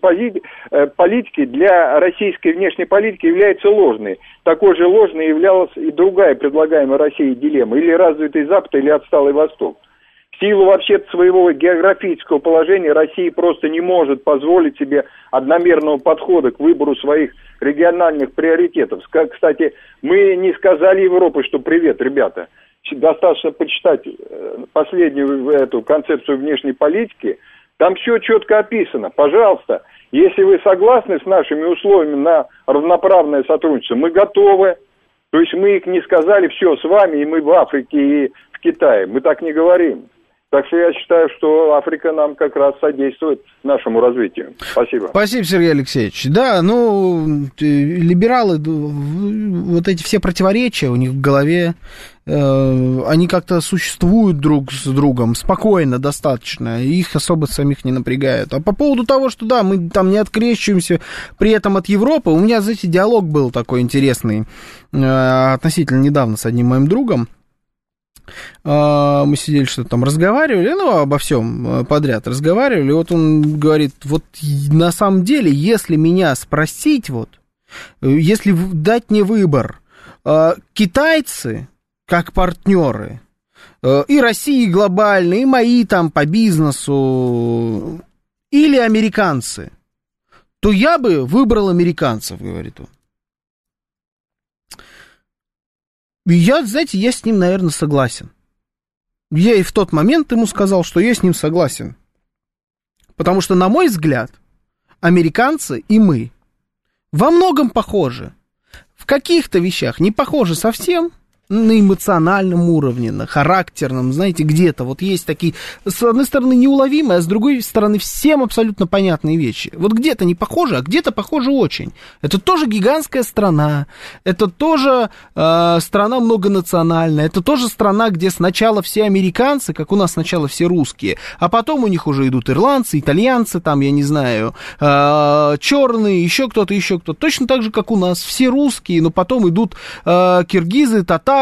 э, политики для российской внешней политики является ложной. Такой же ложной являлась и другая предлагаемая Россией дилемма. Или развитый Запад, или отсталый Восток. В силу вообще своего географического положения Россия просто не может позволить себе одномерного подхода к выбору своих региональных приоритетов. Кстати, мы не сказали Европе, что привет, ребята. Достаточно почитать э, последнюю эту концепцию внешней политики. Там все четко описано. Пожалуйста, если вы согласны с нашими условиями на равноправное сотрудничество, мы готовы. То есть мы их не сказали, все, с вами, и мы в Африке, и в Китае. Мы так не говорим. Так что я считаю, что Африка нам как раз содействует нашему развитию. Спасибо. Спасибо, Сергей Алексеевич. Да, ну, э, либералы, вот эти все противоречия у них в голове, они как-то существуют друг с другом спокойно достаточно, их особо самих не напрягают. А по поводу того, что да, мы там не открещиваемся при этом от Европы, у меня, знаете, диалог был такой интересный э, относительно недавно с одним моим другом. А, мы сидели что-то там разговаривали, ну, обо всем подряд разговаривали. Вот он говорит, вот на самом деле, если меня спросить, вот, э, если дать мне выбор, китайцы как партнеры, э, и России глобально, и мои там по бизнесу, или американцы, то я бы выбрал американцев, говорит он. И я, знаете, я с ним, наверное, согласен. Я и в тот момент ему сказал, что я с ним согласен. Потому что, на мой взгляд, американцы и мы во многом похожи. В каких-то вещах не похожи совсем, на эмоциональном уровне, на характерном, знаете, где-то вот есть такие, с одной стороны, неуловимые, а с другой стороны, всем абсолютно понятные вещи. Вот где-то не похожи, а где-то похожи очень. Это тоже гигантская страна, это тоже э, страна многонациональная, это тоже страна, где сначала все американцы, как у нас сначала все русские, а потом у них уже идут ирландцы, итальянцы, там, я не знаю, э, черные, еще кто-то, еще кто-то. Точно так же, как у нас, все русские, но потом идут э, киргизы, татары,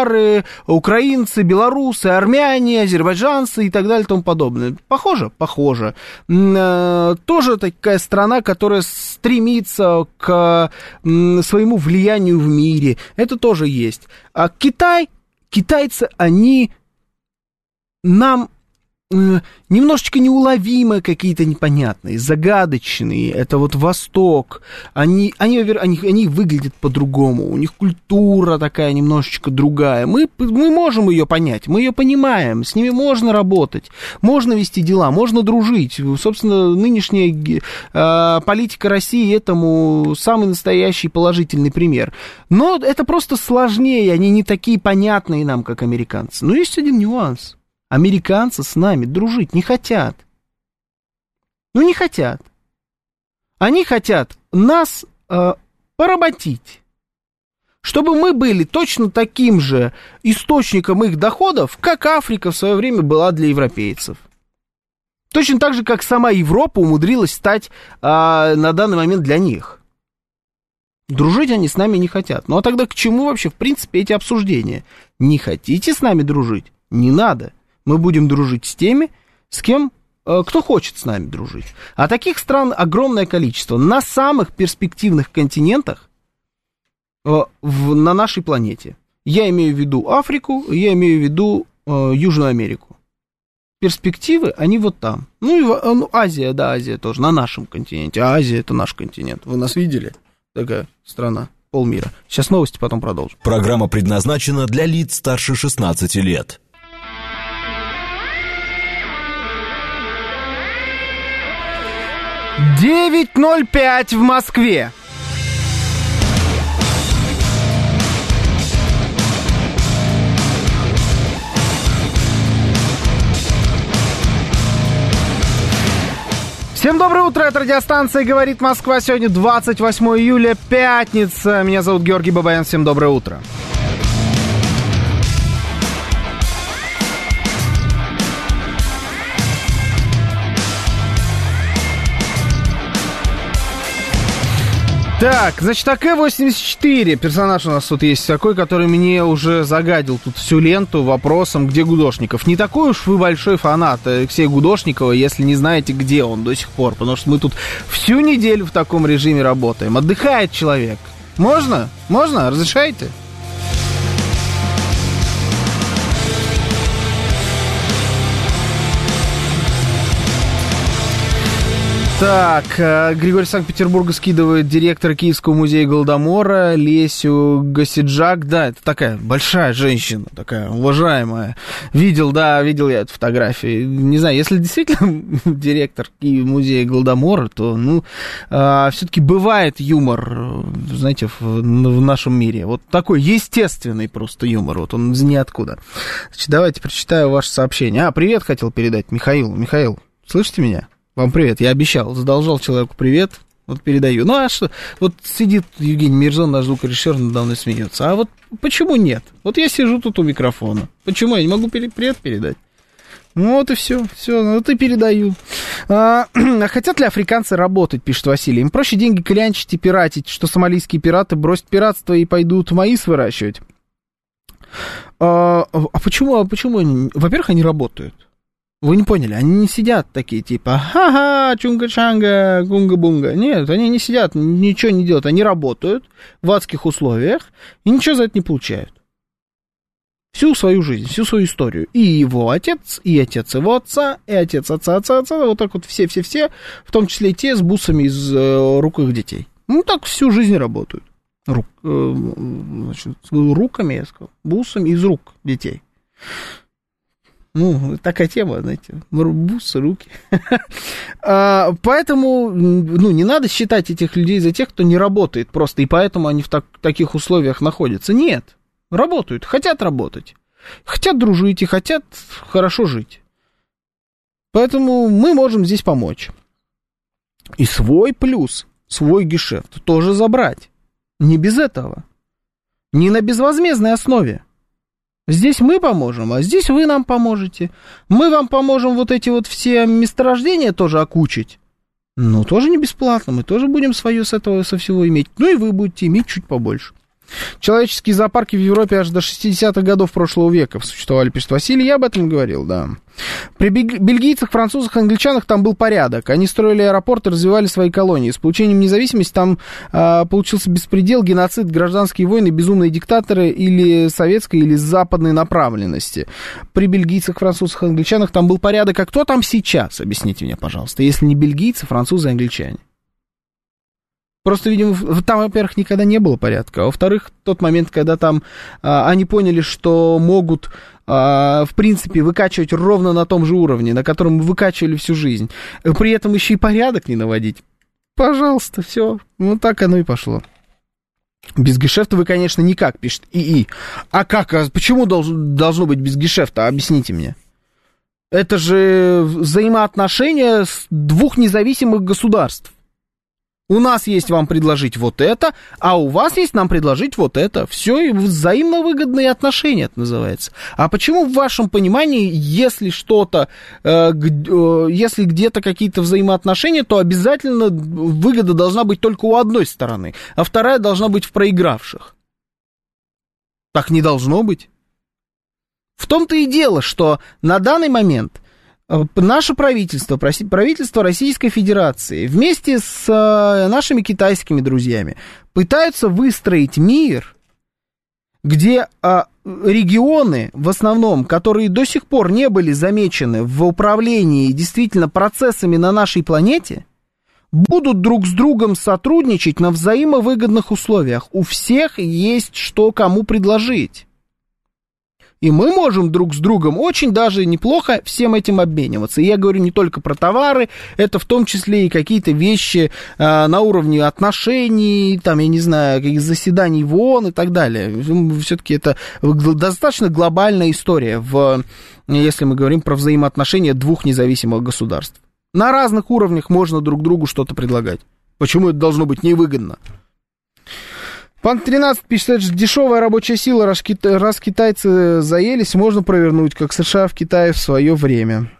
украинцы, белорусы, армяне, азербайджанцы и так далее и тому подобное. Похоже? Похоже. Э, Тоже такая страна, которая стремится к своему влиянию в мире. Это тоже есть. А Китай, китайцы, они нам немножечко неуловимые какие-то непонятные, загадочные. Это вот Восток. Они, они, они, они выглядят по-другому. У них культура такая немножечко другая. Мы, мы можем ее понять, мы ее понимаем. С ними можно работать, можно вести дела, можно дружить. Собственно, нынешняя э, политика России этому самый настоящий положительный пример. Но это просто сложнее, они не такие понятные нам, как американцы. Но есть один нюанс. Американцы с нами дружить не хотят. Ну, не хотят. Они хотят нас э, поработить. Чтобы мы были точно таким же источником их доходов, как Африка в свое время была для европейцев. Точно так же, как сама Европа умудрилась стать а, на данный момент для них. Дружить они с нами не хотят. Ну а тогда к чему вообще, в принципе, эти обсуждения? Не хотите с нами дружить? Не надо. Мы будем дружить с теми, с кем э, кто хочет с нами дружить. А таких стран огромное количество. На самых перспективных континентах э, в- на нашей планете. Я имею в виду Африку, я имею в виду э, Южную Америку. Перспективы, они вот там. Ну и э, ну, Азия, да, Азия тоже, на нашем континенте. А Азия это наш континент. Вы нас видели? Такая страна, полмира. Сейчас новости, потом продолжим. Программа предназначена для лиц старше 16 лет. 9.05 в Москве. Всем доброе утро, это радиостанция «Говорит Москва». Сегодня 28 июля, пятница. Меня зовут Георгий Бабаян. Всем доброе утро. Так, значит, АК-84, персонаж у нас тут есть такой, который мне уже загадил тут всю ленту вопросом, где Гудошников. Не такой уж вы большой фанат Алексея Гудошникова, если не знаете, где он до сих пор, потому что мы тут всю неделю в таком режиме работаем. Отдыхает человек. Можно? Можно? Разрешаете? Так, э, Григорий Санкт-Петербурга скидывает директора Киевского музея Голодомора Лесю Гасиджак. Да, это такая большая женщина, такая уважаемая. Видел, да, видел я эту фотографию. Не знаю, если действительно <laughs> директор музея Голодомора, то, ну, э, все-таки бывает юмор, знаете, в, в нашем мире. Вот такой естественный просто юмор. Вот он из ниоткуда. Значит, давайте прочитаю ваше сообщение. А, привет хотел передать Михаилу. Михаил, слышите меня? Вам привет. Я обещал, задолжал человеку привет. Вот передаю. Ну а что? Вот сидит Евгений Мирзон, наш звукорежиссер, надо мной смеется. А вот почему нет? Вот я сижу тут у микрофона. Почему я не могу привет передать? Ну вот и все, все, ну вот и передаю. А, <clears throat> а хотят ли африканцы работать, пишет Василий. Им проще деньги клянчить и пиратить, что сомалийские пираты бросят пиратство и пойдут маис выращивать. А, а почему, а почему? Во-первых, они работают. Вы не поняли, они не сидят такие типа ха-ха, чунга-чанга, гунга-бунга. Нет, они не сидят, ничего не делают. Они работают в адских условиях и ничего за это не получают. Всю свою жизнь, всю свою историю. И его отец, и отец его отца, и отец отца отца отца, вот так вот все-все-все, в том числе и те с бусами из э, рук их детей. Ну, так всю жизнь работают. Рук, э, значит, руками, я сказал, бусами из рук детей. Ну, такая тема, знаете, бус, руки. <laughs> а, поэтому, ну, не надо считать этих людей за тех, кто не работает просто, и поэтому они в так, таких условиях находятся. Нет, работают, хотят работать, хотят дружить и хотят хорошо жить. Поэтому мы можем здесь помочь. И свой плюс, свой гешефт тоже забрать. Не без этого. Не на безвозмездной основе. Здесь мы поможем, а здесь вы нам поможете. Мы вам поможем вот эти вот все месторождения тоже окучить. Ну, тоже не бесплатно, мы тоже будем свое с этого, со всего иметь. Ну и вы будете иметь чуть побольше. Человеческие зоопарки в Европе аж до 60-х годов прошлого века существовали, пишет Василий, я об этом говорил, да. При бельгийцах, французах, англичанах там был порядок. Они строили аэропорты, развивали свои колонии. С получением независимости там а, получился беспредел, геноцид, гражданские войны, безумные диктаторы или советской, или западной направленности. При бельгийцах, французах, англичанах там был порядок. А кто там сейчас? Объясните мне, пожалуйста. Если не бельгийцы, французы, англичане. Просто, видимо, там, во-первых, никогда не было порядка. А во-вторых, тот момент, когда там а, они поняли, что могут, а, в принципе, выкачивать ровно на том же уровне, на котором мы выкачивали всю жизнь, при этом еще и порядок не наводить. Пожалуйста, все. Ну, так оно и пошло. Без гешефта вы, конечно, никак, пишет ИИ. А как? А почему должно, должно быть без гешефта? Объясните мне. Это же взаимоотношения двух независимых государств. У нас есть вам предложить вот это, а у вас есть нам предложить вот это. Все, взаимно выгодные отношения это называется. А почему в вашем понимании, если что-то, э, э, если где-то какие-то взаимоотношения, то обязательно выгода должна быть только у одной стороны, а вторая должна быть в проигравших? Так не должно быть. В том-то и дело, что на данный момент наше правительство, правительство Российской Федерации вместе с э, нашими китайскими друзьями пытаются выстроить мир, где а, регионы, в основном, которые до сих пор не были замечены в управлении действительно процессами на нашей планете, будут друг с другом сотрудничать на взаимовыгодных условиях. У всех есть что кому предложить. И мы можем друг с другом очень даже неплохо всем этим обмениваться. И я говорю не только про товары, это в том числе и какие-то вещи а, на уровне отношений, там, я не знаю, каких заседаний в ООН и так далее. Все-таки это достаточно глобальная история, в, если мы говорим про взаимоотношения двух независимых государств. На разных уровнях можно друг другу что-то предлагать. Почему это должно быть невыгодно? Пан 13 пишет, же дешевая рабочая сила, раз, кита... раз китайцы заелись, можно провернуть, как США в Китае в свое время.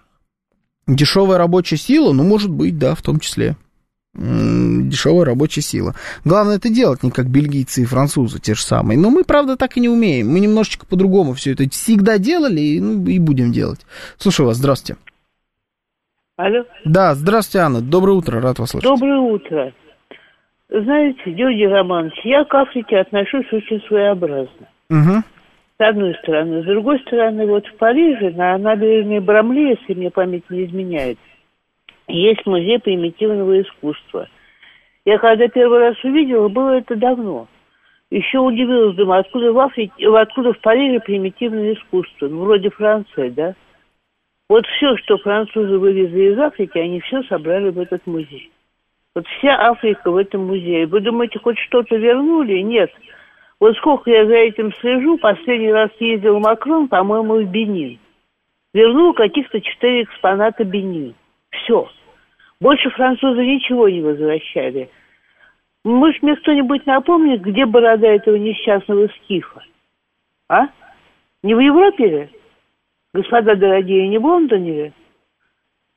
Дешевая рабочая сила, ну, может быть, да, в том числе. дешевая рабочая сила. Главное это делать, не как бельгийцы и французы те же самые. Но мы, правда, так и не умеем. Мы немножечко по-другому все это всегда делали и, ну, и будем делать. Слушаю вас, здравствуйте. Алло. Да, здравствуйте, Анна. Доброе утро, рад вас слышать. Доброе утро. Знаете, Георгий Романович, я к Африке отношусь очень своеобразно. Угу. С одной стороны. С другой стороны, вот в Париже, на набережной Брамле, если мне память не изменяет, есть музей примитивного искусства. Я когда первый раз увидела, было это давно. Еще удивилась, думаю, откуда в Африке, откуда в Париже примитивное искусство? Ну, вроде Франция, да? Вот все, что французы вывезли из Африки, они все собрали в этот музей. Вот вся Африка в этом музее. Вы думаете, хоть что-то вернули? Нет. Вот сколько я за этим слежу, последний раз ездил Макрон, по-моему, в Бенин. Вернул каких-то четыре экспоната Бенин. Все. Больше французы ничего не возвращали. Может, мне кто-нибудь напомнит, где борода этого несчастного скифа? А? Не в Европе ли? Господа дорогие, не в Лондоне ли?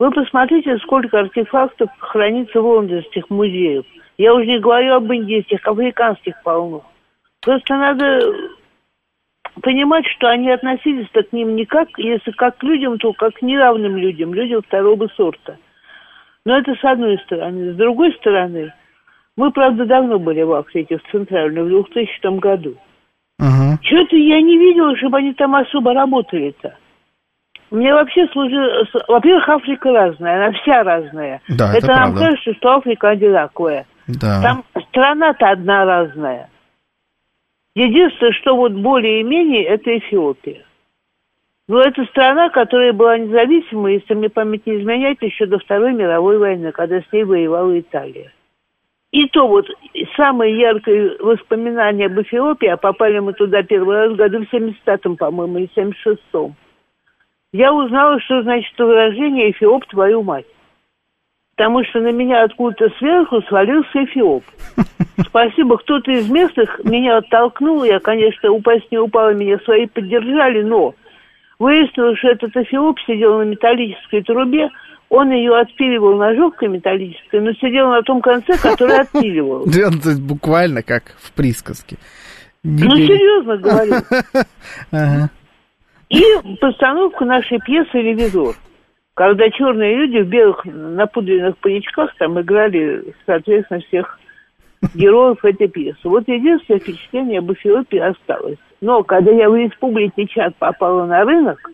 Вы посмотрите, сколько артефактов хранится в лондонских музеях. Я уже не говорю об индийских, африканских полно. Просто надо понимать, что они относились-то к ним не как, если как к людям, то как к неравным людям, людям второго сорта. Но это с одной стороны. С другой стороны, мы, правда, давно были в Африке, в Центральной, в 2000 году. Угу. Что-то я не видела, чтобы они там особо работали-то. Мне вообще служит... Во-первых, Африка разная, она вся разная. Да, это, это нам правда. кажется, что Африка одинаковая. Да. Там страна-то одна разная. Единственное, что вот более-менее, это Эфиопия. Но это страна, которая была независимой, если мне память не изменяет, еще до Второй мировой войны, когда с ней воевала Италия. И то вот самое яркое воспоминание об Эфиопии, а попали мы туда первый раз в году в 75-м, по-моему, или 76-м. Я узнала, что значит выражение «Эфиоп, твою мать». Потому что на меня откуда-то сверху свалился Эфиоп. <laughs> Спасибо, кто-то из местных меня оттолкнул. Я, конечно, упасть не упала, меня свои поддержали, но выяснилось, что этот Эфиоп сидел на металлической трубе, он ее отпиливал ножовкой металлической, но сидел на том конце, который отпиливал. <laughs> Да, есть буквально как в присказке. Ну, серьезно говорю. <laughs> И постановка нашей пьесы «Ревизор», когда черные люди в белых напудренных паричках там играли, соответственно, всех героев этой пьесы. Вот единственное впечатление об Эфиопии осталось. Но когда я в республике Чад попала на рынок,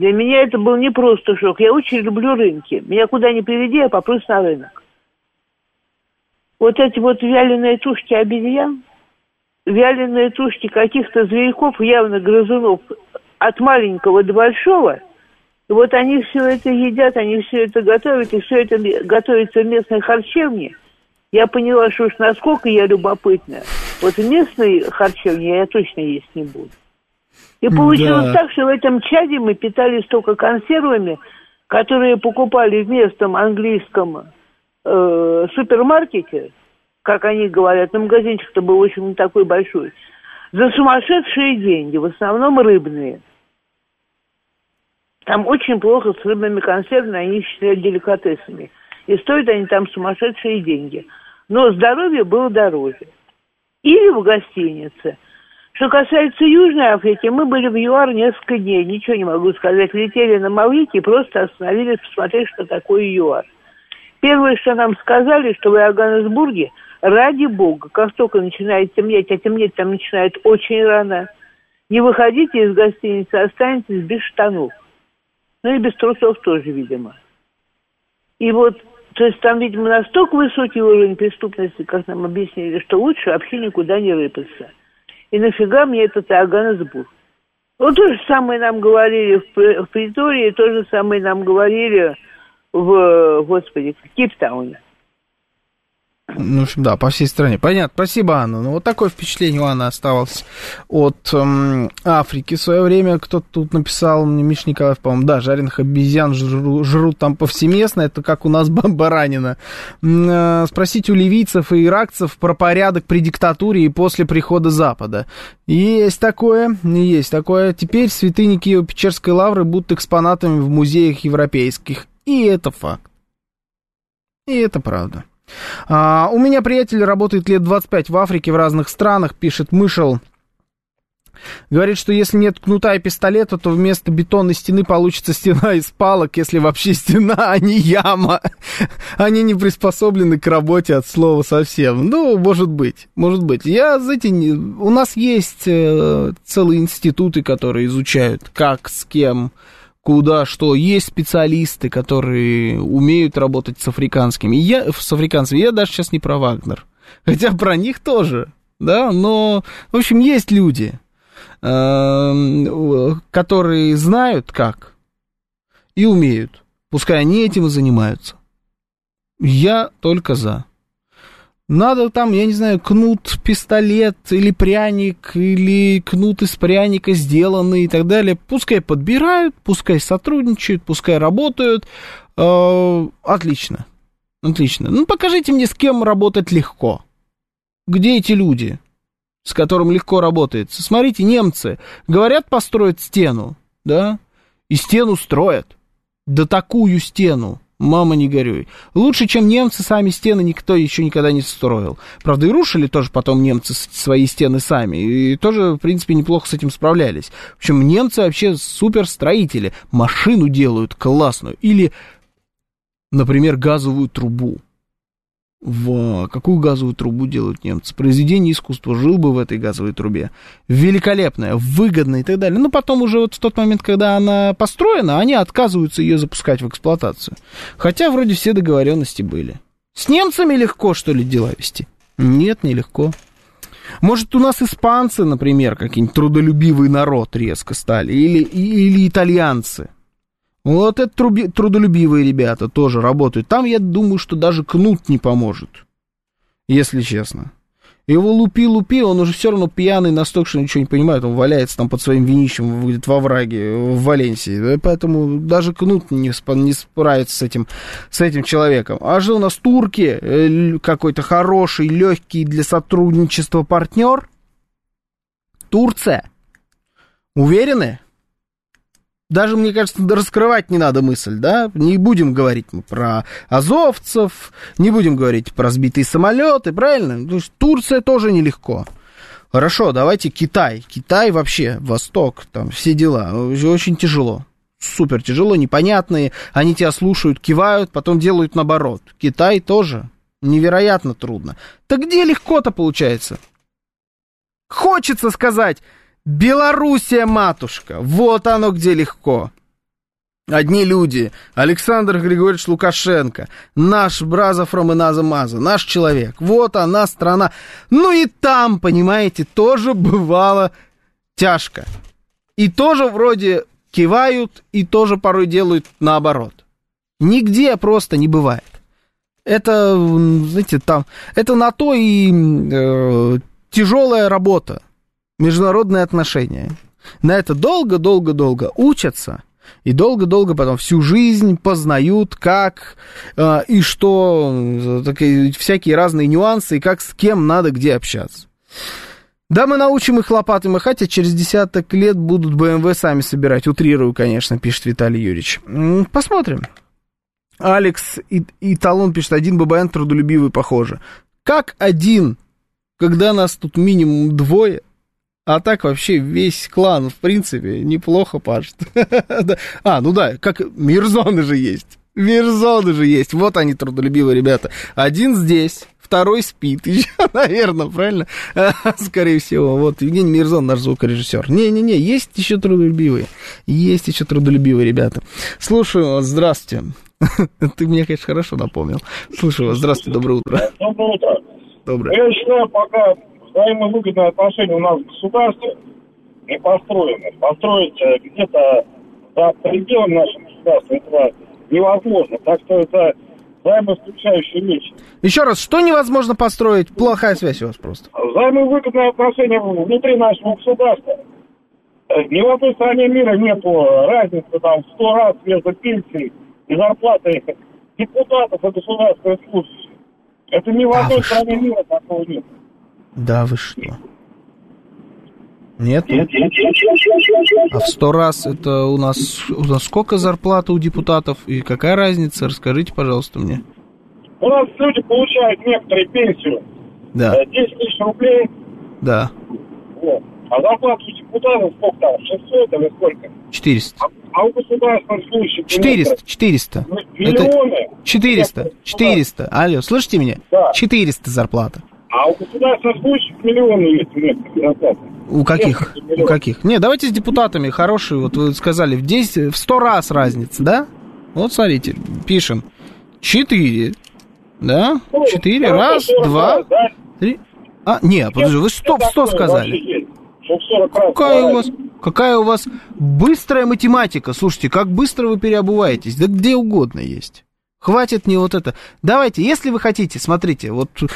для меня это был не просто шок. Я очень люблю рынки. Меня куда ни приведи, я попрусь на рынок. Вот эти вот вяленые тушки обезьян, вяленые тушки каких-то зверьков, явно грызунов, от маленького до большого, и вот они все это едят, они все это готовят, и все это готовится в местной харчевне. Я поняла, что уж насколько я любопытна. Вот в местной харчевне я точно есть не буду. И получилось Да. так, что в этом чаде мы питались только консервами, которые покупали в местном английском э, супермаркете, как они говорят, но магазинчик-то был, общем, не такой большой, за сумасшедшие деньги, в основном рыбные. Там очень плохо с рыбными консервами, они считают деликатесами. И стоят они там сумасшедшие деньги. Но здоровье было дороже. Или в гостинице. Что касается Южной Африки, мы были в ЮАР несколько дней, ничего не могу сказать. Летели на Маврики и просто остановились посмотреть, что такое ЮАР. Первое, что нам сказали, что в Иоганнесбурге, ради бога, как только начинает темнеть, а темнеть там начинает очень рано, не выходите из гостиницы, останетесь без штанов. Ну и без трусов тоже, видимо. И вот, то есть там, видимо, настолько высокий уровень преступности, как нам объяснили, что лучше вообще никуда не рыпаться. И нафига мне этот Иоганнесбург? Вот то же самое нам говорили в, в Притории, то же самое нам говорили в, господи, в Кейптауне. Ну, в общем, да, по всей стране. Понятно. Спасибо, Анна. Ну, вот такое впечатление у Анны оставалось от эм, Африки в свое время. Кто-то тут написал, мне Миш Николаев, по-моему, да, жареных обезьян жру- жрут там повсеместно. Это как у нас <laughs> ба- баранина. Э, Спросите у ливийцев и иракцев про порядок при диктатуре и после прихода Запада. Есть такое, есть такое. Теперь святыни Киево-Печерской лавры будут экспонатами в музеях европейских. И это факт. И это правда. А, у меня приятель работает лет 25 в Африке, в разных странах, пишет Мышел. Говорит, что если нет кнута и пистолета, то вместо бетонной стены получится стена из палок, если вообще стена, а не яма. Они не приспособлены к работе от слова совсем. Ну, может быть, может быть. Я, знаете, не... у нас есть э, целые институты, которые изучают, как, с кем, куда, что. Есть специалисты, которые умеют работать с африканскими. Я, с африканцами. Я даже сейчас не про Вагнер. <laughs> Хотя про них тоже, да, но, в общем, есть люди, Эм, которые знают как и умеют. Пускай они этим и занимаются. Я только за. Надо там, я не знаю, кнут, пистолет или пряник, или кнут из пряника сделанный и так далее. Пускай подбирают, пускай сотрудничают, пускай работают. Э, отлично. Отлично. Ну, покажите мне, с кем работать легко. Где эти люди? с которым легко работается. Смотрите, немцы говорят построить стену, да, и стену строят. Да такую стену, мама не горюй. Лучше, чем немцы, сами стены никто еще никогда не строил. Правда, и рушили тоже потом немцы свои стены сами, и тоже, в принципе, неплохо с этим справлялись. В общем, немцы вообще суперстроители, машину делают классную, или, например, газовую трубу. В какую газовую трубу делают немцы? Произведение искусства. Жил бы в этой газовой трубе. Великолепная, выгодная и так далее. Но потом уже вот в тот момент, когда она построена, они отказываются ее запускать в эксплуатацию. Хотя вроде все договоренности были. С немцами легко, что ли, дела вести? Нет, нелегко. Может, у нас испанцы, например, какие-нибудь трудолюбивый народ резко стали, или, или итальянцы. Вот это труби, трудолюбивые ребята тоже работают. Там, я думаю, что даже кнут не поможет, если честно. Его лупи-лупи, он уже все равно пьяный настолько, что ничего не понимает. Он валяется там под своим винищем где во враге в Валенсии. Поэтому даже кнут не, не справится с этим, с этим человеком. А же у нас турки, э, какой-то хороший, легкий для сотрудничества партнер. Турция. Уверены? Даже, мне кажется, раскрывать не надо мысль, да? Не будем говорить мы про азовцев, не будем говорить про сбитые самолеты, правильно? То есть Турция тоже нелегко. Хорошо, давайте Китай. Китай вообще, Восток, там все дела. Очень тяжело. Супер тяжело, непонятные. Они тебя слушают, кивают, потом делают наоборот. Китай тоже невероятно трудно. Так где легко-то получается? Хочется сказать, Белоруссия, матушка, вот оно где легко. Одни люди, Александр Григорьевич Лукашенко, наш Браза Фромыназа Маза, наш человек, вот она страна. Ну и там, понимаете, тоже бывало тяжко. И тоже вроде кивают, и тоже порой делают наоборот. Нигде просто не бывает. Это, знаете, там, это на то и э, тяжелая работа международные отношения. На это долго-долго-долго учатся, и долго-долго потом всю жизнь познают, как э, и что, такие, всякие разные нюансы, и как с кем надо где общаться. Да, мы научим их лопаты махать, а через десяток лет будут БМВ сами собирать. Утрирую, конечно, пишет Виталий Юрьевич. Посмотрим. Алекс и, и Талон пишет, один ББН трудолюбивый, похоже. Как один, когда нас тут минимум двое, а так вообще весь клан, в принципе, неплохо пашет. <laughs> а, ну да, как Мирзоны же есть. Мирзоны же есть. Вот они, трудолюбивые ребята. Один здесь, второй спит. Еще, <laughs> наверное, правильно? <laughs> Скорее всего. Вот Евгений Мирзон, наш звукорежиссер. Не-не-не, есть еще трудолюбивые. Есть еще трудолюбивые ребята. Слушаю вас, здравствуйте. Ты мне, конечно, хорошо напомнил. Слушаю вас, здравствуйте, доброе утро. Доброе утро. Доброе. Я считаю, пока взаимовыгодные отношения у нас в государстве не построены. Построить э, где-то за пределами нашего государства это невозможно. Так что это взаимоисключающие вещи. Еще раз, что невозможно построить? Плохая связь у вас просто. Взаимовыгодные отношения внутри нашего государства. Э, ни в одной стране мира нет разницы там в сто раз между пенсией и зарплатой <laughs> депутатов и государственных служащих. Это ни в Да одной вы стране мира такого нет. Да вы что? Нет? А в сто раз это у нас, у нас сколько зарплата у депутатов и какая разница? Расскажите, пожалуйста, мне. У нас люди получают некоторые пенсию Да, э, 10 тысяч рублей, да. вот. а зарплата у депутатов сколько там, 600 или сколько? 400. А, а у государственных служащих 400, 400. Ну, Это миллионы. 400, 400. Алло, слышите меня? Да. 400 зарплата. А у государственных служащих миллионы есть зарплаты. У каких? У каких? Не, давайте с депутатами хорошие. Вот вы сказали, в 10, в 100 раз разница, да? Вот смотрите, пишем. 4. Да? Ну, 4. хорошо, Раз, 40 два, раз, да? три. А, не, подожди, вы 100 в 100 Такое сказали. вообще есть, чтоб 40 раз Какая у вас, какая у вас быстрая математика. Слушайте, как быстро вы переобуваетесь. Да где угодно есть. Хватит мне вот это. Давайте, если вы хотите, смотрите, вот э,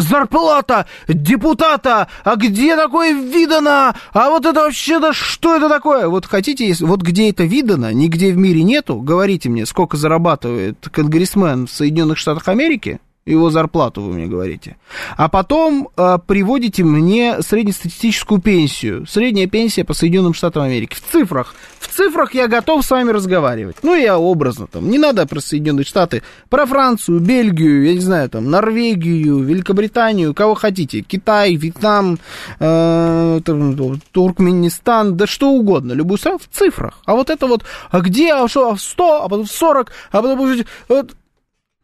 зарплата депутата, а где такое видано? А вот это вообще, да что это такое? Вот хотите, если- вот где это видано, нигде в мире нету, говорите мне, сколько зарабатывает конгрессмен в Соединенных Штатах Америки, его зарплату вы мне говорите. А потом э, приводите мне среднестатистическую пенсию. Средняя пенсия по Соединенным Штатам Америки. В цифрах. В цифрах я готов с вами разговаривать. Ну, я образно там. Не надо про Соединенные Штаты. Про Францию, Бельгию, я не знаю, там, Норвегию, Великобританию, кого хотите. Китай, Вьетнам, э, там, Туркменистан, да что угодно. Любую страну в цифрах. А вот это вот, а где, а что, а в 100, а потом в 40, а потом... Вот.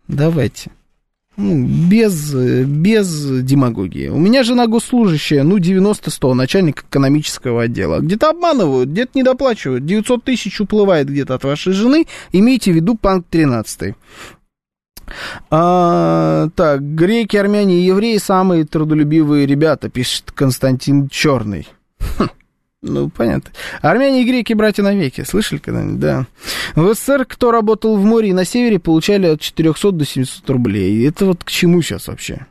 Давайте. Ну, без, без демагогии. У меня жена госслужащая, ну, 90-100, начальник экономического отдела. Где-то обманывают, где-то недоплачивают. 900 тысяч уплывает где-то от вашей жены. Имейте в виду панк 13 а, так, греки, армяне и евреи самые трудолюбивые ребята, пишет Константин Черный. Хм, Ну, понятно. Армяне и греки братья навеки. Слышали когда-нибудь? Да. В СССР, кто работал в море и на севере, получали от 400 до 700 рублей. Это вот к чему сейчас вообще?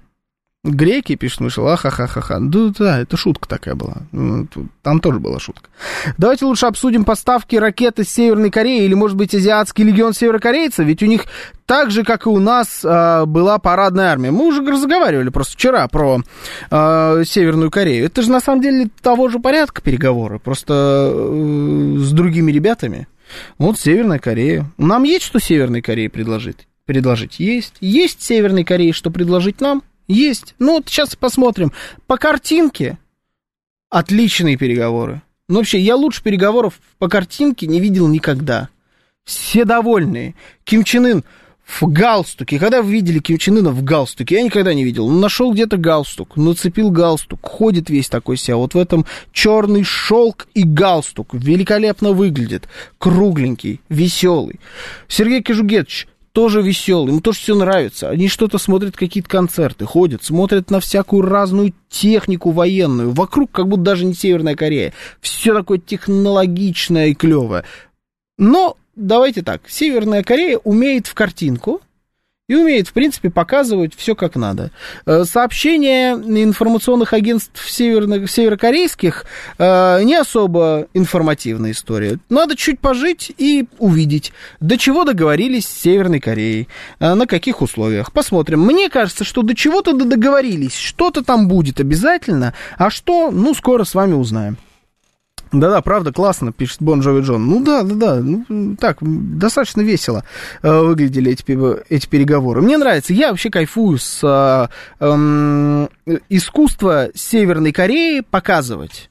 Греки, пишет Мышел, ахахахаха. Да, да, это шутка такая была. Ну, Там тоже была шутка. Давайте лучше обсудим поставки ракет из Северной Кореи или, может быть, Азиатский легион северокорейцев, ведь у них так же, как и у нас, а, была парадная армия. Мы уже разговаривали просто вчера про а, Северную Корею. Это же на самом деле того же порядка переговоры, просто э, с другими ребятами. Вот Северная Корея. Нам есть что Северной Корее предложить? Предложить есть. Есть Северной Корее что предложить нам? Есть. Ну вот сейчас посмотрим. По картинке отличные переговоры. Ну вообще, я лучше переговоров по картинке не видел никогда. Все довольные. Ким Чен Ын в галстуке. Когда вы видели Ким Чен Ына в галстуке? Я никогда не видел. Он нашел где-то галстук, нацепил галстук, ходит весь такой себя. Вот в этом черный шелк и галстук. Великолепно выглядит. Кругленький, веселый. Сергей Кожугетович тоже веселый, ему тоже все нравится. Они что-то смотрят, какие-то концерты, ходят, смотрят на всякую разную технику военную. Вокруг как будто даже не Северная Корея. Все такое технологичное и клевое. Но давайте так, Северная Корея умеет в картинку и умеет, в принципе, показывать все как надо. Э, Сообщения информационных агентств северных, северокорейских э, не особо информативная история. Надо чуть пожить и увидеть, до чего договорились с Северной Кореей, э, на каких условиях. Посмотрим. Мне кажется, что до чего-то договорились, что-то там будет обязательно, а что, ну, скоро с вами узнаем. Да-да, правда, классно, пишет Бон Джови Джон. Ну да, да, да, ну, так, достаточно весело э, выглядели эти, эти переговоры. Мне нравится, я вообще кайфую с э, эм, искусства Северной Кореи показывать.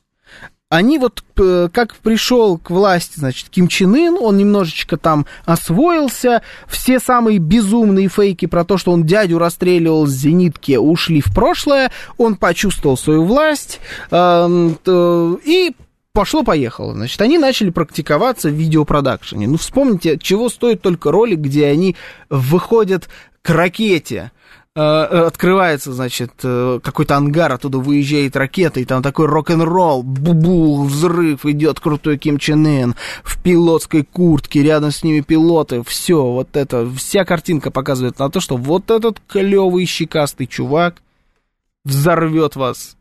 Они вот, э, как пришел к власти, значит, Ким Чен Ын, он немножечко там освоился, все самые безумные фейки про то, что он дядю расстреливал с зенитки, ушли в прошлое, он почувствовал свою власть, эм, и пошло-поехало. Значит, они начали практиковаться в видеопродакшене. Ну, вспомните, чего стоит только ролик, где они выходят к ракете. Э, э, Открывается, значит, э, какой-то ангар, оттуда выезжает ракета, и там такой рок-н-ролл, бу-бу, взрыв, идет крутой Ким Чен Ын в пилотской куртке, рядом с ними пилоты, все, вот это, вся картинка показывает на то, что вот этот клевый щекастый чувак взорвет вас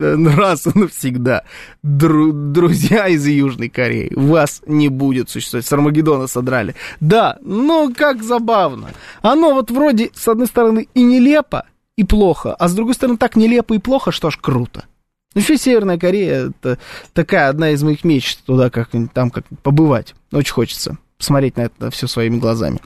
раз и навсегда. Дру- друзья из Южной Кореи, вас не будет существовать. С Армагеддона содрали. Да, ну как забавно. Оно вот вроде, с одной стороны, и нелепо, и плохо, а с другой стороны, так нелепо и плохо, что аж круто. Ну, еще Северная Корея, это такая одна из моих мечт туда как там как побывать. Очень хочется посмотреть на это все своими глазами.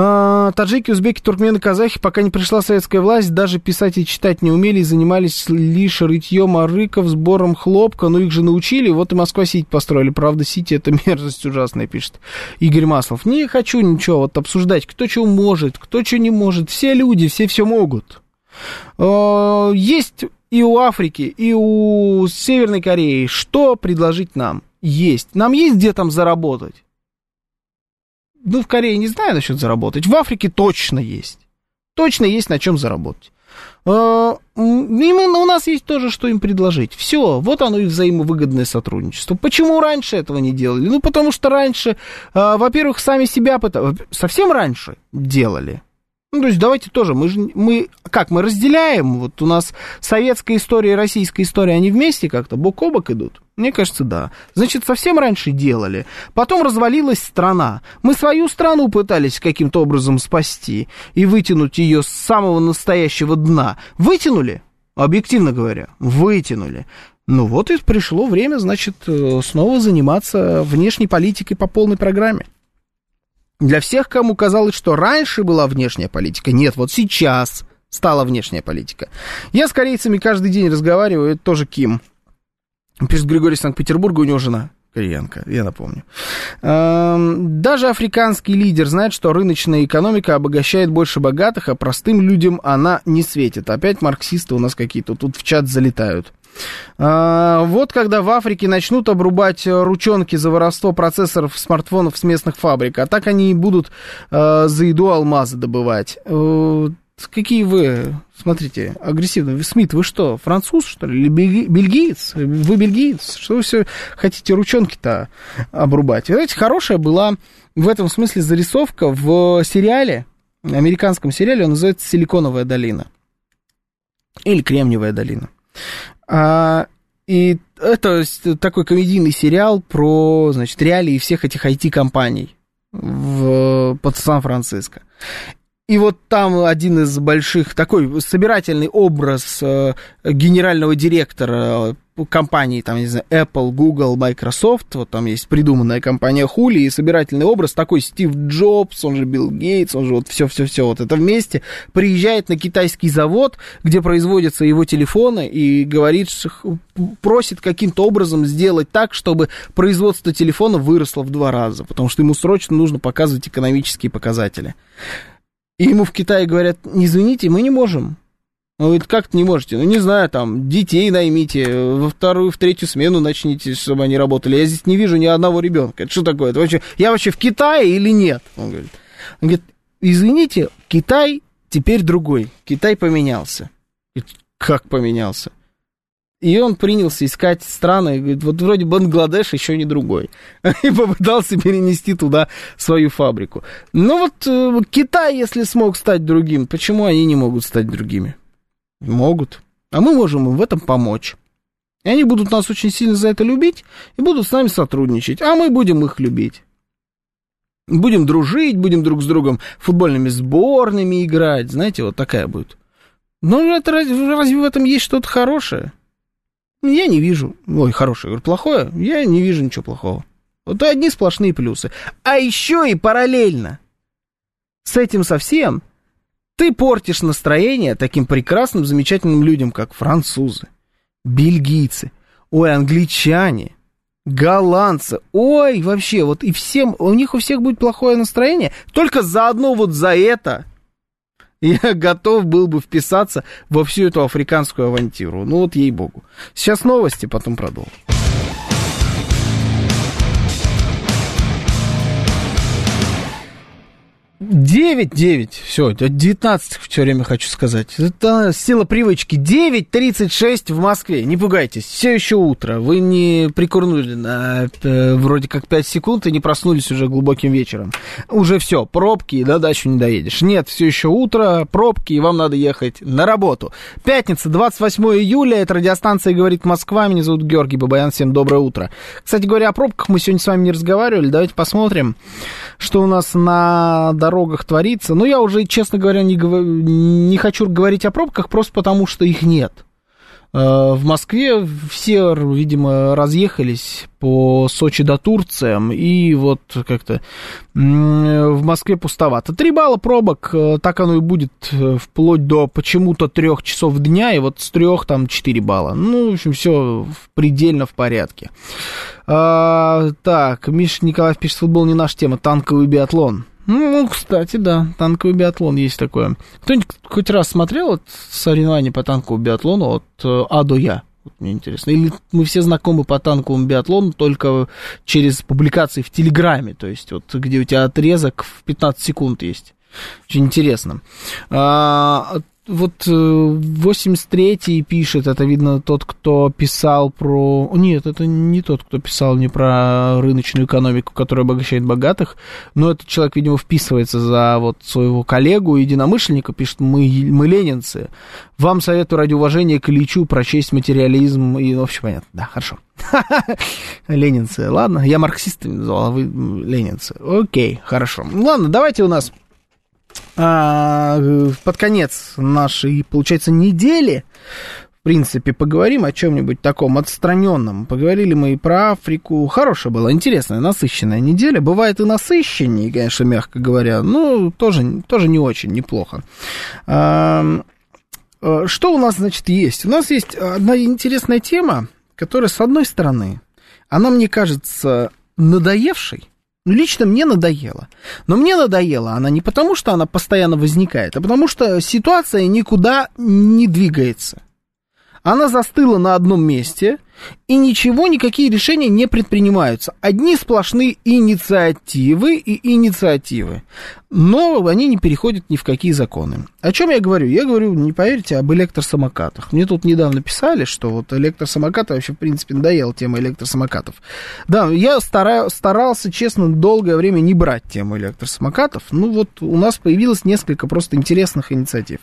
А, таджики, узбеки, туркмены, казахи, пока не пришла советская власть, даже писать и читать не умели и занимались лишь рытьем арыков, сбором хлопка. Ну, их же научили, вот и Москва-Сити построили. Правда, Сити это <laughs> мерзость ужасная, пишет Игорь Маслов. Не хочу ничего вот обсуждать, кто что может, кто что не может. Все люди, все все могут. А, есть и у Африки, и у Северной Кореи что предложить нам? Есть. Нам есть где там заработать ну, в Корее не знаю насчет заработать, в Африке точно есть. Точно есть на чем заработать. А, именно у нас есть тоже, что им предложить. Все, вот оно и взаимовыгодное сотрудничество. Почему раньше этого не делали? Ну, потому что раньше, а, во-первых, сами себя совсем раньше делали. Ну, то есть давайте тоже, мы же, мы, как, мы разделяем, вот у нас советская история и российская история, они вместе как-то бок о бок идут? Мне кажется, да. Значит, совсем раньше делали. Потом развалилась страна. Мы свою страну пытались каким-то образом спасти и вытянуть ее с самого настоящего дна. Вытянули? Объективно говоря, вытянули. Ну вот и пришло время, значит, э, снова заниматься внешней политикой по полной программе. Для всех, кому казалось, что раньше была внешняя политика, нет, вот сейчас стала внешняя политика. Я с корейцами каждый день разговариваю, это тоже Ким. Пишет Григорий Санкт-Петербурга, у него жена кореянка, я напомню. Даже африканский лидер знает, что рыночная экономика обогащает больше богатых, а простым людям она не светит. Опять марксисты у нас какие-то тут в чат залетают. А, вот когда в Африке начнут обрубать ручонки за воровство процессоров смартфонов с местных фабрик, а так они и будут а, за еду алмазы добывать. Э, какие вы, смотрите, агрессивные. Смит, вы что, француз, что ли, или бельгиец? Вы бельгиец? Что вы все хотите ручонки-то обрубать? Знаете, хорошая была в этом смысле зарисовка в сериале, американском сериале, он называется «Силиконовая долина». Или «Кремниевая долина». А, и это такой комедийный сериал про, значит, реалии всех этих IT-компаний в, под Сан-Франциско. И вот там один из больших, такой собирательный образ э, генерального директора компании, там, не знаю, Apple, Google, Microsoft, вот там есть придуманная компания Хули, и собирательный образ такой Стив Джобс, он же Билл Гейтс, он же вот все-все-все вот это вместе, приезжает на китайский завод, где производятся его телефоны, и говорит, просит каким-то образом сделать так, чтобы производство телефона выросло в два раза, потому что ему срочно нужно показывать экономические показатели. И ему в Китае говорят, извините, мы не можем, он говорит, как не можете? Ну, не знаю, там, детей наймите, во вторую, в третью смену начните, чтобы они работали. Я здесь не вижу ни одного ребенка. Это что такое? Это вообще, я вообще в Китае или нет? Он говорит, он говорит извините, Китай теперь другой. Китай поменялся. Как поменялся? И он принялся искать страны, говорит, вот вроде Бангладеш еще не другой. <laughs> И попытался перенести туда свою фабрику. Ну вот э, Китай, если смог стать другим, почему они не могут стать другими? Могут. А мы можем им в этом помочь. И они будут нас очень сильно за это любить и будут с нами сотрудничать, а мы будем их любить. Будем дружить, будем друг с другом футбольными сборными играть. Знаете, вот такая будет. Но это разве в этом есть что-то хорошее? Я не вижу. Ой, хорошее, говорю, плохое? Я не вижу ничего плохого. Вот одни сплошные плюсы. А еще и параллельно с этим совсем ты портишь настроение таким прекрасным, замечательным людям, как французы, бельгийцы, ой, англичане, голландцы, ой, вообще, вот и всем, у них у всех будет плохое настроение, только заодно вот за это <laughs> я готов был бы вписаться во всю эту африканскую авантюру. Ну вот ей-богу. Сейчас новости, потом продолжим. 9, 9, все, 19 все время хочу сказать. Это сила привычки. 9.36 в Москве, не пугайтесь, все еще утро. Вы не прикурнули на э, вроде как 5 секунд и не проснулись уже глубоким вечером. Уже все, пробки, до дачу не доедешь. Нет, все еще утро, пробки, и вам надо ехать на работу. Пятница, 28 июля, это радиостанция «Говорит Москва», меня зовут Георгий Бабаян, всем доброе утро. Кстати говоря, о пробках мы сегодня с вами не разговаривали, давайте посмотрим, что у нас на дорогах творится. Но я уже, честно говоря, не, не хочу говорить о пробках просто потому, что их нет. Э, в Москве все, видимо, разъехались по Сочи до Турциям, и вот как-то в Москве пустовато. Три балла пробок, э, так оно и будет э, вплоть до почему-то трех часов дня, и вот с трех там четыре балла. Ну, в общем, все предельно в порядке. А, так, Миша Николаев пишет, футбол не наша тема, танковый биатлон. Ну, кстати, да, танковый биатлон есть такое. Кто-нибудь хоть раз смотрел вот, соревнования по танковому биатлону от э, А до Я? Вот мне интересно. Или мы все знакомы по танковому биатлону только через публикации в Телеграме, то есть вот где у тебя отрезок в 15 секунд есть. Очень интересно. А, вот 83-й э, пишет, это видно тот, кто писал про... Нет, это не тот, кто писал не про рыночную экономику, которая обогащает богатых, но этот человек, видимо, вписывается за вот своего коллегу, единомышленника, пишет, мы, мы ленинцы. Вам советую ради уважения к Ильичу прочесть материализм и, ну, в общем, понятно, да, хорошо. <laughs> Ленинцы, ладно, я марксистами назвал, а вы ленинцы. Окей, хорошо. Ладно, давайте у нас а, под конец нашей, получается, недели, в принципе, поговорим о чем-нибудь таком отстраненном. Поговорили мы и про Африку. Хорошая была, интересная, насыщенная неделя. Бывает и насыщеннее, конечно, мягко говоря. Ну, тоже, тоже не очень, неплохо. А, что у нас, значит, есть? У нас есть одна интересная тема, которая, с одной стороны, она мне кажется надоевшей, Лично мне надоело. Но мне надоело она не потому, что она постоянно возникает, а потому что ситуация никуда не двигается. Она застыла на одном месте, и ничего, никакие решения не предпринимаются. Одни сплошные инициативы и инициативы. Но они не переходят ни в какие законы. О чем я говорю? Я говорю, не поверите, об электросамокатах. Мне тут недавно писали, что вот электросамокаты вообще, в принципе, надоела тема электросамокатов. Да, я стараю, старался, честно, долгое время не брать тему электросамокатов. Ну вот у нас появилось несколько просто интересных инициатив.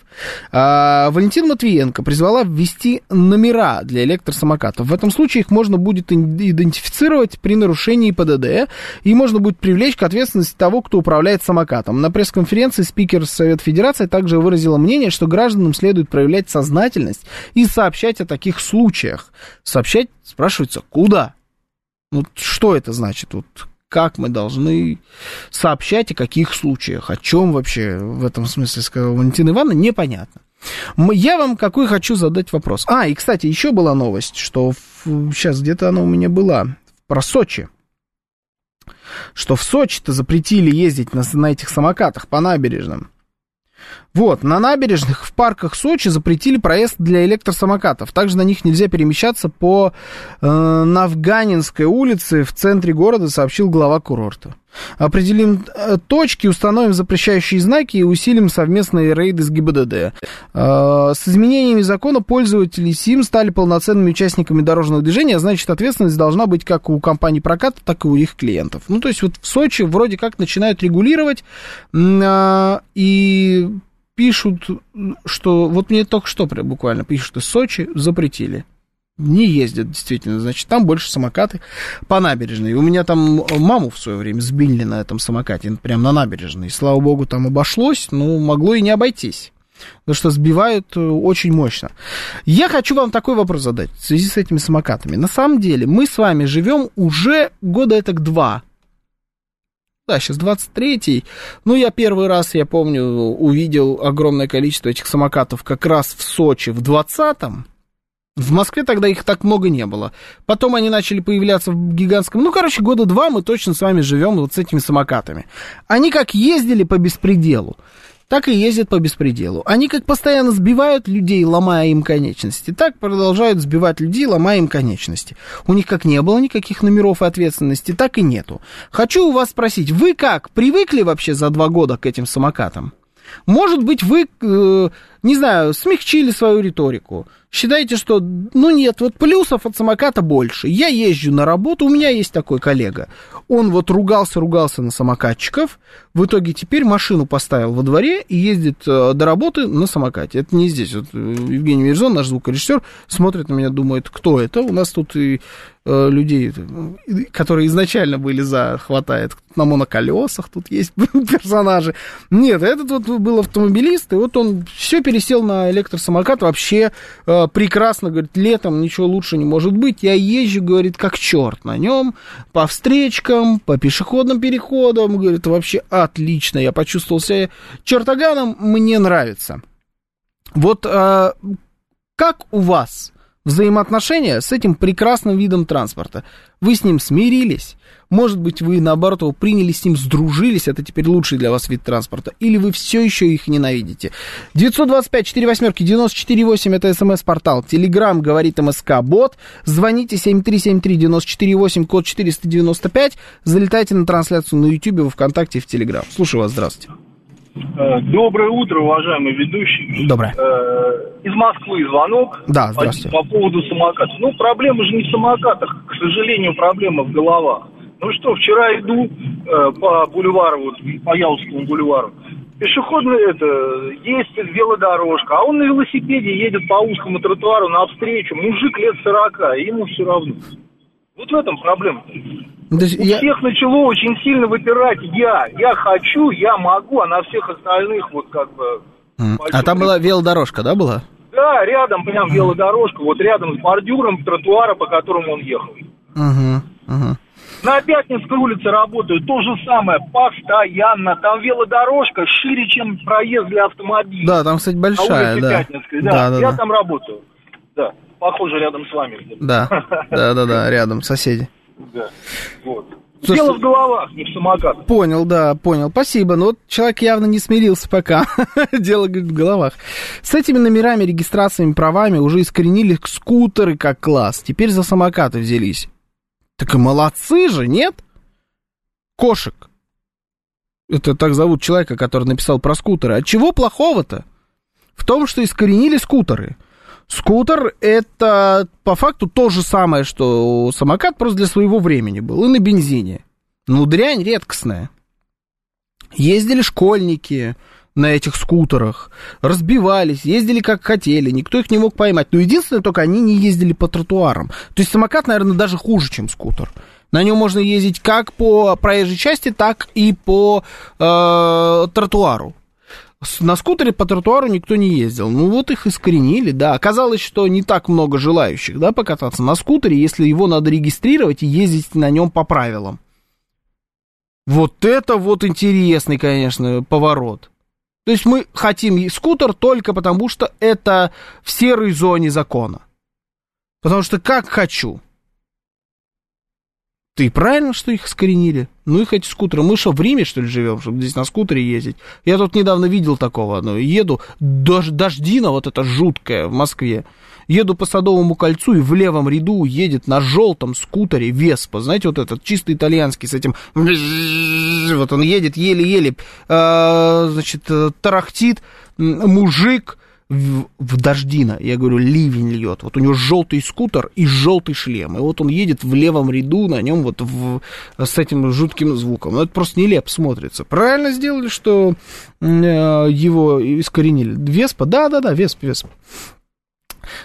А, Валентин Матвиенко призвала ввести номера для электросамокатов. В этом случае их можно будет идентифицировать при нарушении ПДД, и можно будет привлечь к ответственности того, кто управляет самокатом. На пресс-конференции спикер Совет Федерации также выразила мнение, что гражданам следует проявлять сознательность и сообщать о таких случаях. Сообщать, спрашивается, куда? Ну, что это значит? Вот как мы должны сообщать о каких случаях, о чем вообще в этом смысле сказала Валентина Ивановна, непонятно. Я вам какой хочу задать вопрос. А, и, кстати, еще была новость, что в, сейчас где-то она у меня была, про Сочи. Что в Сочи-то запретили ездить на, на этих самокатах по набережным. Вот, на набережных в парках Сочи запретили проезд для электросамокатов. Также на них нельзя перемещаться по э, Навганинской улице в центре города, сообщил глава курорта. Определим э, точки, установим запрещающие знаки и усилим совместные рейды с ГИБДД. Э, с изменениями закона пользователи СИМ стали полноценными участниками дорожного движения, а значит, ответственность должна быть как у компаний проката, так и у их клиентов. Ну, то есть вот в Сочи вроде как начинают регулировать, э, и пишут, что... Вот мне только что буквально пишут из Сочи, запретили. Не ездят, действительно. Значит, там больше самокаты по набережной. У меня там маму в свое время сбили на этом самокате, прям на набережной. Слава богу, там обошлось, но могло и не обойтись. Потому что сбивают э, очень мощно. Я хочу вам такой вопрос задать в связи с этими самокатами. На самом деле, мы с вами живем уже года это два да, сейчас 23-й. Ну, я первый раз, я помню, увидел огромное количество этих самокатов как раз в Сочи в 20-м. В Москве тогда их так много не было. Потом они начали появляться в гигантском... Ну, короче, года два мы точно с вами живем вот с этими самокатами. Они как ездили по беспределу так и ездят по беспределу. Они как постоянно сбивают людей, ломая им конечности, так продолжают сбивать людей, ломая им конечности. У них как не было никаких номеров и ответственности, так и нету. Хочу у вас спросить, вы как, привыкли вообще за два года к этим самокатам? Может быть, вы, э, не знаю, смягчили свою риторику. Считаете, что, ну нет, вот плюсов от самоката больше. Я езжу на работу, у меня есть такой коллега. Он вот ругался-ругался на самокатчиков, в итоге теперь машину поставил во дворе и ездит э, до работы на самокате. Это не здесь. Вот э, Евгений Мирзон, наш звукорежиссер, смотрит на меня, думает, кто это? У нас тут и э, людей, которые изначально были за, хватает. На моноколесах тут есть <laughs> персонажи. Нет, этот вот был автомобилист, и вот он все перед пересел на электросамокат, вообще э, прекрасно, говорит, летом ничего лучше не может быть. Я езжу, говорит, как черт на нем, по встречкам, по пешеходным переходам, говорит, вообще отлично. Я почувствовал себя чертоганом, мне нравится. Вот э, как у вас взаимоотношения с этим прекрасным видом транспорта? Вы с ним смирились? Может быть, вы, наоборот, его приняли с ним, сдружились, это теперь лучший для вас вид транспорта, или вы все еще их ненавидите? 925 восьмерки 94,8 это смс-портал, телеграмм говорит МСК Бот, звоните 7373-94,8, код 495, залетайте на трансляцию на YouTube, во Вконтакте и в Телеграм. Слушаю вас, здравствуйте. Э, Доброе утро, уважаемый ведущий. Доброе. Э, Из Москвы звонок. Да, здравствуйте. По, по поводу самокатов. Ну, проблема же не в самокатах, к сожалению, проблема в головах. Ну что, вчера иду э, по бульвару, вот, по Яузскому бульвару. Пешеходный, это, есть велодорожка, а он на велосипеде едет по узкому тротуару навстречу. Мужик лет 40, и ему все равно. Вот в этом проблема. То есть У я- всех начало очень сильно выпирать я. Я хочу, я могу, а на всех остальных вот как бы... А там была велодорожка, да, была? Да, рядом прям велодорожка, вот рядом с бордюром тротуара, по которому он ехал. Угу, угу. На Пятницкой улице работаю, то же самое, постоянно. Там велодорожка шире, чем проезд для автомобиля. Да, там, кстати, большая, да. Пятницкой, да. Да, да, я да. там работаю. Да, похоже, рядом с вами. Да, <laughs> да, да, да, рядом, соседи. Да, вот. Дело в головах, не в самокатах. Понял, да, понял. Спасибо. Но вот человек явно не смирился пока. <laughs> Дело, говорит, в головах. С этими номерами, регистрациями, правами уже искоренили скутеры как класс. Теперь за самокаты взялись. Так и молодцы же, нет? Кошек. Это так зовут человека, который написал про скутеры. А чего плохого-то? В том, что искоренили скутеры. Скутер это по факту то же самое, что самокат, просто для своего времени был, и на бензине. Ну, дрянь редкостная. Ездили школьники на этих скутерах, разбивались, ездили как хотели, никто их не мог поймать. Но единственное, только они не ездили по тротуарам. То есть самокат, наверное, даже хуже, чем скутер. На нем можно ездить как по проезжей части, так и по э, тротуару. На скутере по тротуару никто не ездил. Ну вот их искоренили, да. Оказалось, что не так много желающих, да, покататься на скутере, если его надо регистрировать и ездить на нем по правилам. Вот это вот интересный, конечно, поворот. То есть мы хотим скутер только потому, что это в серой зоне закона. Потому что как хочу. Ты правильно, что их искоренили? Ну их эти скутеры. Мы что, в Риме, что ли, живем, чтобы здесь на скутере ездить? Я тут недавно видел такого одного. Еду, дож, дождина вот эта жуткая в Москве. Еду по Садовому кольцу и в левом ряду едет на желтом скутере Веспа. Знаете, вот этот чисто итальянский с этим... Вот он едет еле-еле, э, значит, э, тарахтит мужик в, в дождина. Я говорю, ливень льет. Вот у него желтый скутер и желтый шлем. И вот он едет в левом ряду на нем вот в, с этим жутким звуком. Ну, это просто нелепо смотрится. Правильно сделали, что э, его искоренили. Веспа? Да-да-да, Весп, Весп.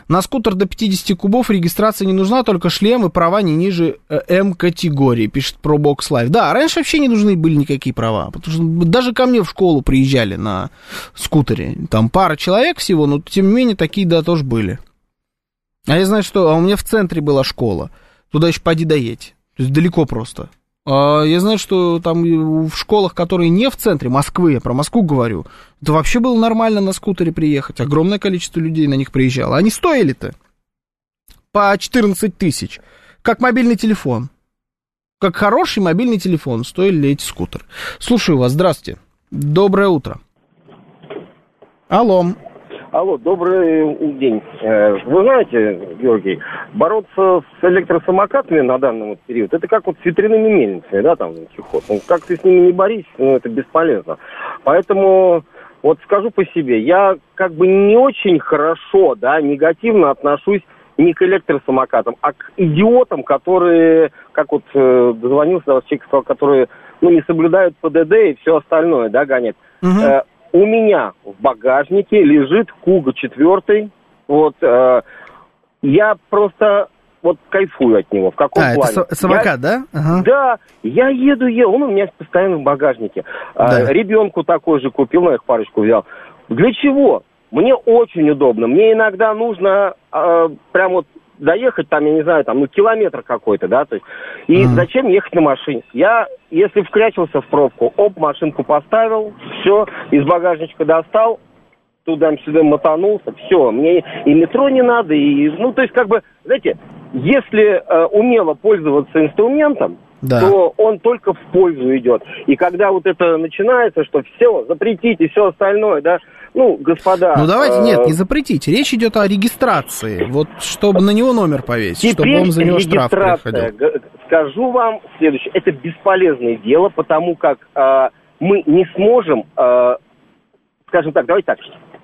На скутер до 50 кубов регистрация не нужна, только шлем и права не ниже э, М-категории, пишет ProBox Live. Да, раньше вообще не нужны были никакие права, потому что даже ко мне в школу приезжали на скутере. Там пара человек всего, но тем не менее такие, да, тоже были. А я знаю, что... А у меня в центре была школа. Туда еще поди доедь. То есть далеко просто. А я знаю, что там в школах, которые не в центре Москвы, я про Москву говорю, это вообще было нормально на скутере приехать. Огромное количество людей на них приезжало. Они стоили-то по 14 тысяч. Как мобильный телефон. Как хороший мобильный телефон стоили эти скутеры. Слушаю вас, здравствуйте. Доброе утро. Алло. Алло, добрый день. Э, Вы знаете, Георгий, бороться с электросамокатами на данный вот период, это как вот с ветряными мельницами, да, там, чехот. Ну, как ты с ними не борись, ну, это бесполезно. Поэтому, вот скажу по себе, я как бы не очень хорошо, да, негативно отношусь не к электросамокатам, а к идиотам, которые, как вот э, дозвонился до вас человек, которые, ну, не соблюдают ПДД и все остальное, да, гонят. Э, у меня в багажнике лежит Куга четвертый. Вот э, я просто вот кайфую от него. В каком А, это плане? са- самокат, да? Ага. Да, я еду, еду, он у меня постоянно в багажнике. А, Да. ребенку такой же купил, на их парочку взял. Для чего? мне очень удобно. Мне иногда нужно э, прям вот доехать там, я не знаю, там, ну, километр какой-то, да, то есть, и Мгм. зачем ехать на машине? Я, если вкрячился в пробку, оп, машинку поставил, все, из багажничка достал, туда-сюда мотанулся, все, мне и метро не надо, и, ну, то есть, как бы, знаете, если э, умело пользоваться инструментом, Да. то он только в пользу идет. И когда вот это начинается, что все, запретите, все остальное, да, ну, господа... Ну давайте, э, нет, не запретите. Речь идет о регистрации. Вот чтобы на него номер повесить, чтобы Теперь он за него штраф приходил. скажу вам следующее. Это бесполезное дело, потому как э, мы не сможем, э, скажем так, давайте так,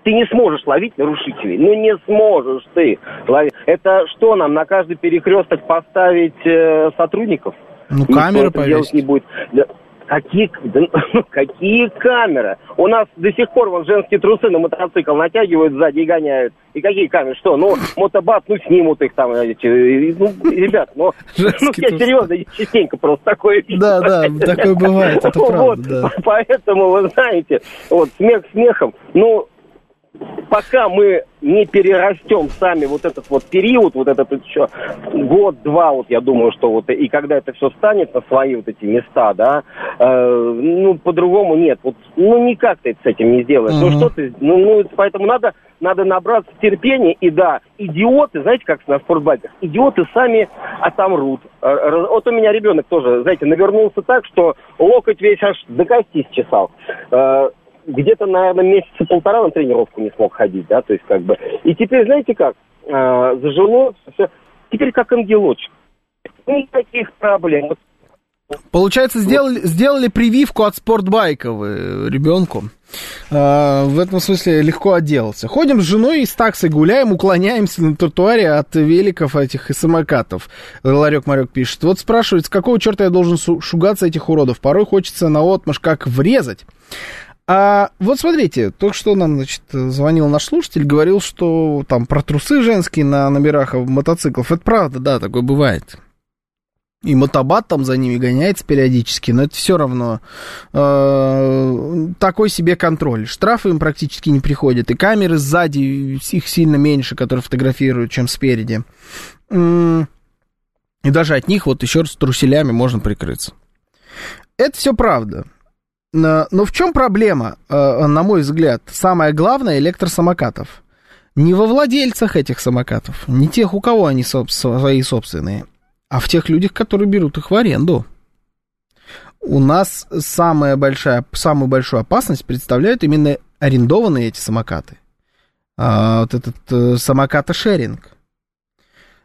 ты не сможешь ловить нарушителей. Ну не сможешь ты ловить. Это что нам, на каждый перекресток поставить э, сотрудников? Ну, Никто камеры это делать не будет. Да Какие, да, <laughs> какие камеры? У нас до сих пор вон женские трусы на мотоцикл натягивают сзади и гоняют. И какие камеры? Что? Ну, мотобат, ну, снимут их там. эти, Ну, ребят, ну, <laughs> ну я серьезно, я частенько просто такое вижу. Да, да, такое бывает, это <laughs> Вот, правда, да. Поэтому, вы знаете, вот смех смехом, ну, пока мы не перерастем сами вот этот вот период, вот этот еще год-два, вот я думаю, что вот и когда это все станет на свои вот эти места, да, э, ну, по-другому нет. Вот, ну, никак ты с этим не сделаешь. Ну, Мгм. что ты, ну, ну, поэтому надо, надо набраться терпения, и да, идиоты, знаете, как на спортбайках, идиоты сами отомрут. Э, Вот у меня ребенок тоже, знаете, навернулся так, что локоть весь аж до кости счесал. Э, где-то, наверное, месяца полтора на тренировку не смог ходить, да, то есть как бы. И теперь, знаете как, э, зажило, все, теперь как ангелочек. Никаких проблем. Получается, сделали, сделали прививку от спортбайка вы ребенку. А, в этом смысле легко отделался. Ходим с женой и с гуляем, уклоняемся на тротуаре от великов этих и самокатов. Ларек Марек пишет. Вот спрашивает, с какого черта я должен шугаться этих уродов? Порой хочется на отмаш как врезать. А вот смотрите, только что нам, значит, звонил наш слушатель, говорил, что там про трусы женские на номерах мотоциклов. Это правда, да, такое бывает. И мотобат там за ними гоняется периодически, но это все равно э, такой себе контроль. Штрафы им практически не приходят, и камеры сзади, их сильно меньше, которые фотографируют, чем спереди. И даже от них вот еще раз труселями можно прикрыться. Это все правда. Но, но в чем проблема, э, на мой взгляд, самое главное электросамокатов? Не во владельцах этих самокатов, не тех, у кого они соб- свои собственные, а в тех людях, которые берут их в аренду. У нас самая большая, самую большую опасность представляют именно арендованные эти самокаты. А, вот этот э, самоката-шеринг.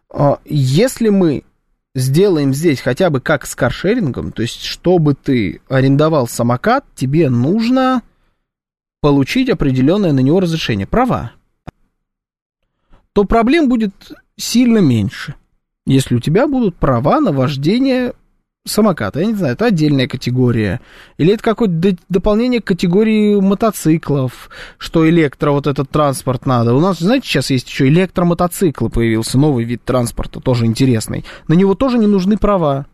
А, если мы сделаем здесь хотя бы как с каршерингом, то есть чтобы ты арендовал самокат, тебе нужно получить определенное на него разрешение, права, то проблем будет сильно меньше, если у тебя будут права на вождение самоката. Я не знаю, это отдельная категория. Или это какое-то д- дополнение к категории мотоциклов, что электро вот этот транспорт надо. У нас, знаете, сейчас есть еще электромотоциклы появился, новый вид транспорта, тоже интересный. На него тоже не нужны права.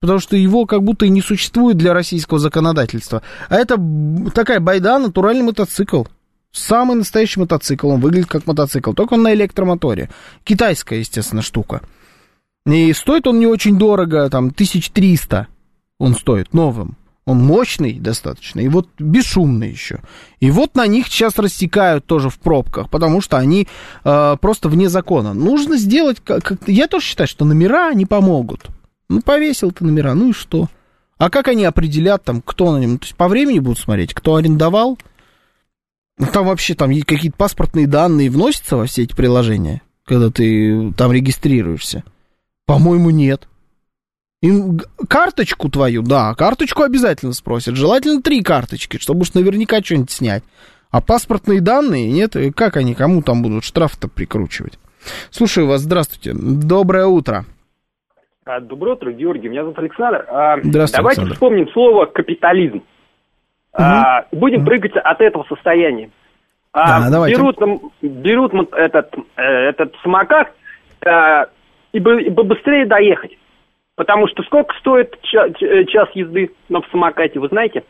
Потому что его как будто и не существует для российского законодательства. А это такая байда, натуральный мотоцикл. Самый настоящий мотоцикл. Он выглядит как мотоцикл, только он на электромоторе. Китайская, естественно, штука. И стоит он не очень дорого, там, 1300 он стоит новым. Он мощный достаточно, и вот бесшумный еще. И вот на них сейчас растекают тоже в пробках, потому что они э, просто вне закона. Нужно сделать, как, как- я тоже считаю, что номера не помогут. Ну, повесил ты номера, ну и что? А как они определят, там, кто на нем? То есть по времени будут смотреть, кто арендовал? Ну, Там вообще там какие-то паспортные данные вносятся во все эти приложения, когда ты там регистрируешься. По-моему, нет. Им карточку твою, да, карточку обязательно спросят. Желательно три карточки, чтобы уж наверняка что-нибудь снять. А паспортные данные нет, и как они, кому там будут штраф-то прикручивать? Слушаю вас, здравствуйте. Доброе утро. А, Доброе утро, Георгий. Меня зовут Александр. А, Здравствуйте, Давайте Александр. вспомним слово капитализм. А, Будем прыгать от этого состояния. Да, давайте. Берут, м, берут этот, э, этот самокат и, бы- и бы быстрее доехать. Потому что сколько стоит ча- э, час езды на самокате, вы знаете?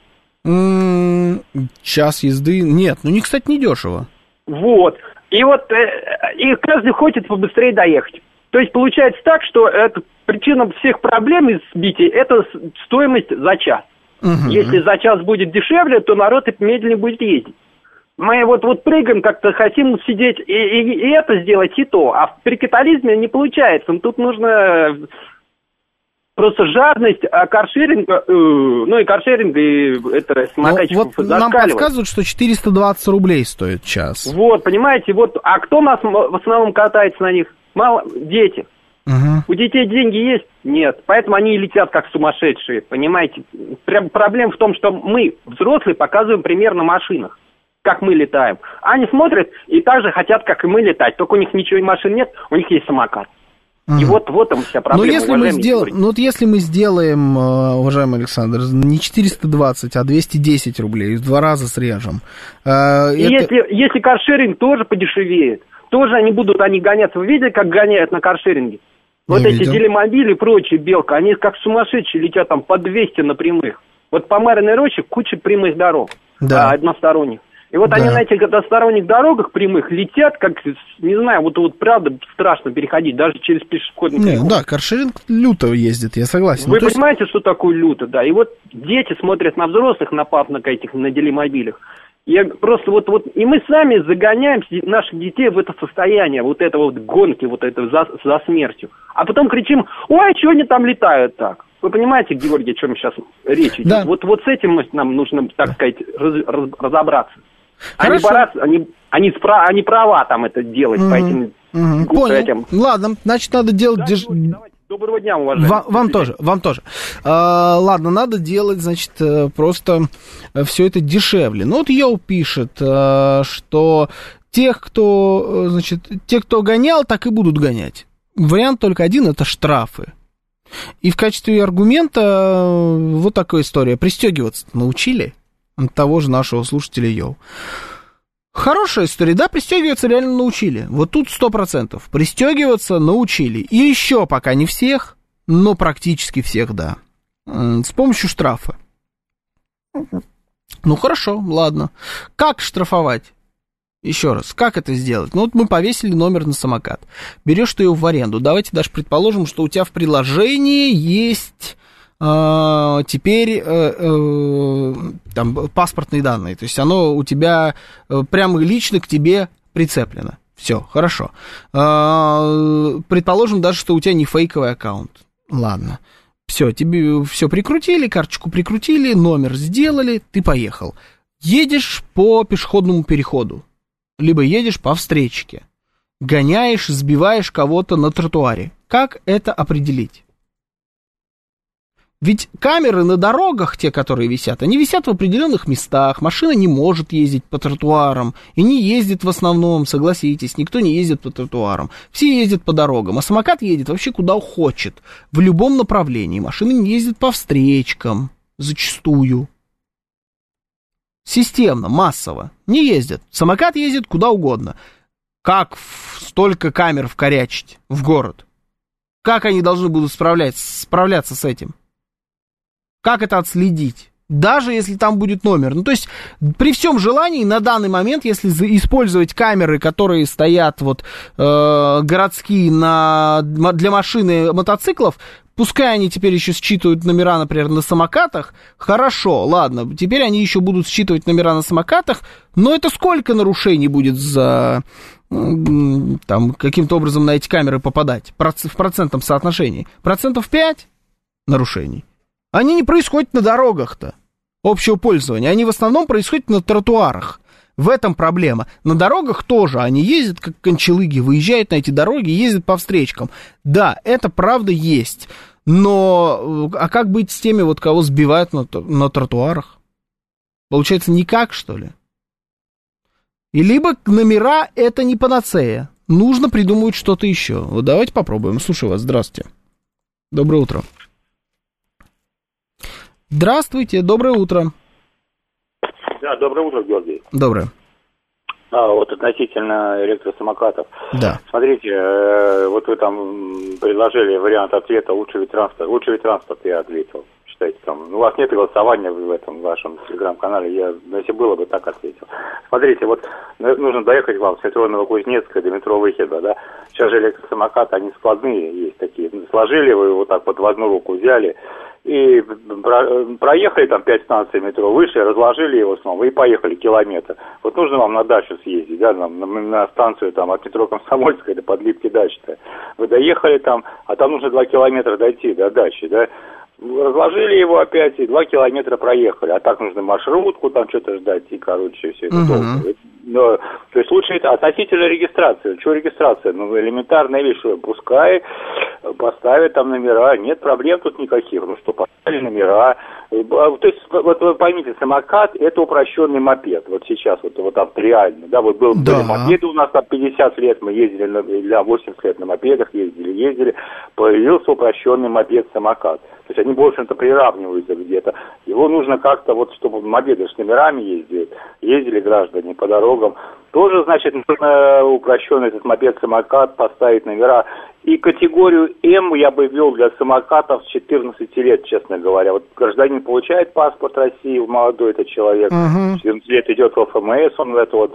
Час езды. Нет, ну не, кстати, не дешево. Вот. И вот э, и каждый хочет побыстрее доехать. То есть получается так, что это причина всех проблем из сбитий – это стоимость за час. Мгм. Если за час будет дешевле, то народ и медленнее будет ездить. Мы вот, вот прыгаем как-то, хотим сидеть и, и- и это сделать, и то. А при капитализме не получается. Ну, Тут нужно просто жадность, а каршеринга, э, ну и каршеринг, и это Ну, самокатчиков вот нам подсказывают, что 420 рублей стоит час. Вот, понимаете, вот, а кто нас в основном катается на них? Мало, дети. Мгм. У детей деньги есть? Нет. Поэтому они и летят как сумасшедшие, понимаете? Прям проблема в том, что мы, взрослые, показываем пример на машинах, как мы летаем. Они смотрят и так же хотят, как и мы, летать. Только у них ничего и машин нет, у них есть самокат. И Мгм. вот, вот там вся Но проблема, если мы сделаем, ну вот если мы сделаем, э, уважаемый Александр, не 420, а 210 рублей, в два раза срежем. э, И это- если, если каршеринг тоже подешевеет, тоже они будут, они гоняться. Вы видели, как гоняют на каршеринге? Вот Не эти видел. делимобили и прочие, белка, они как сумасшедшие летят там по 200 на прямых. Вот по Мариной роще куча прямых дорог, Да. а, односторонних. И вот Да. они на этих односторонних дорогах прямых летят, как, не знаю, вот, вот правда страшно переходить, даже через пешеходный Не, переход. да, каршеринг люто ездит, я согласен. Вы Ну, то есть- понимаете, что такое люто, да? И вот дети смотрят на взрослых, на пап, на этих, на делимобилях. Я просто вот, вот, и мы сами загоняем наших детей в это состояние, вот это вот гонки, вот это за, за смертью. А потом кричим, ой, а чего они там летают так? Вы понимаете, Георгий, о чем сейчас речь идет? Да. Вот, вот с этим нам нужно, так сказать, раз- раз- разобраться. Они, бороться, они, они, спра- они права там это делать по Мгм. этим... Мгм, гу- Понял. этим. Ладно, значит, надо делать... Да, давайте. Доброго дня, уважаемые. Ва- вам тоже, вам тоже. А, ладно, надо делать, значит, э, просто все это дешевле. Ну вот Йоу пишет, э, что тех, кто, э, значит, те, кто гонял, так и будут гонять. Вариант только один, это штрафы. И в качестве аргумента э, вот такая история. Пристегиваться научили от того же нашего слушателя Йоу. Хорошая история, да, пристегиваться реально научили. Вот тут сто процентов. Пристегиваться научили. И еще пока не всех, но практически всех, да. С помощью штрафа. Ну хорошо, ладно. Как штрафовать? Еще раз, как это сделать? Ну вот мы повесили номер на самокат. Берешь ты его в аренду. Давайте даже предположим, что у тебя в приложении есть теперь э, э, там паспортные данные. То есть оно у тебя э, прямо лично к тебе прицеплено. Все, хорошо. А, предположим даже, что у тебя не фейковый аккаунт. Ладно. Все, тебе все прикрутили, карточку прикрутили, номер сделали, ты поехал. Едешь по пешеходному переходу, либо едешь по встречке. Гоняешь, сбиваешь кого-то на тротуаре. Как это определить? Ведь камеры на дорогах, те, которые висят, они висят в определенных местах. Машина не может ездить по тротуарам. И не ездит в основном, согласитесь, никто не ездит по тротуарам. Все ездят по дорогам. А самокат едет вообще куда хочет. В любом направлении. Машина не ездит по встречкам. Зачастую. Системно, массово. Не ездят. Самокат ездит куда угодно. Как столько камер вкорячить в город? Как они должны будут справляться, справляться с этим? Как это отследить? Даже если там будет номер. Ну, то есть, при всем желании, на данный момент, если использовать камеры, которые стоят вот э, городские на, для машины мотоциклов, пускай они теперь еще считывают номера, например, на самокатах, хорошо, ладно, теперь они еще будут считывать номера на самокатах, но это сколько нарушений будет за там каким-то образом на эти камеры попадать в процентном соотношении? Процентов 5 нарушений. Они не происходят на дорогах-то общего пользования. Они в основном происходят на тротуарах. В этом проблема. На дорогах тоже они ездят как кончелыги, выезжают на эти дороги, ездят по встречкам. Да, это правда есть. Но э, а как быть с теми, вот кого сбивают на, на тротуарах? Получается, никак, что ли? И либо номера это не панацея. Нужно придумывать что-то еще. Вот давайте попробуем. Слушаю вас. Здравствуйте. Доброе утро. Здравствуйте, доброе утро. Да, доброе утро, Георгий. Доброе. А, вот относительно электросамокатов. Да. Смотрите, э, вот вы там предложили вариант ответа лучший вид транспорта. Лучший вид транспорта я ответил. считаете, там, ну, у вас нет голосования в этом вашем телеграм-канале, я, ну, если было бы, так ответил. Смотрите, вот ну, нужно доехать вам с метро Новокузнецка до метро Выхеда, да, сейчас же электросамокаты, они складные есть такие, сложили вы вот так вот в одну руку взяли, и про, проехали там пять станций метро, вышли, разложили его снова и поехали километр. Вот нужно вам на дачу съездить, да, на, на, на станцию там от метро Комсомольская до Подлипки дачи-то. Вы доехали там, а там нужно два километра дойти до дачи, да, разложили его опять и два километра проехали. А так нужно маршрутку, там что-то ждать, и, короче, все это uh-huh. долго. Но, то есть лучше это относительно регистрации. Что регистрация? Ну, элементарная вещь, что пускай поставят там номера, нет проблем тут никаких. Ну что, поставили номера. А, то есть, вот вы поймите, самокат – это упрощенный мопед. Вот сейчас, вот, вот там реально. Да, вот был, да. были мопеды у нас там 50 лет, мы ездили, на, для 80 лет на мопедах ездили, ездили. Появился упрощенный мопед-самокат. То есть они, общем-то, приравниваются где-то. Его нужно как-то, вот, чтобы мопеды с номерами ездили, ездили граждане по дорогам. Тоже, значит, нужно упрощенный этот мопед-самокат поставить номера. И категорию М я бы ввел для самокатов с 14 лет, честно говоря. Вот гражданин получает паспорт России, молодой этот человек, uh-huh. 14 лет идет в ФМС, он это вот.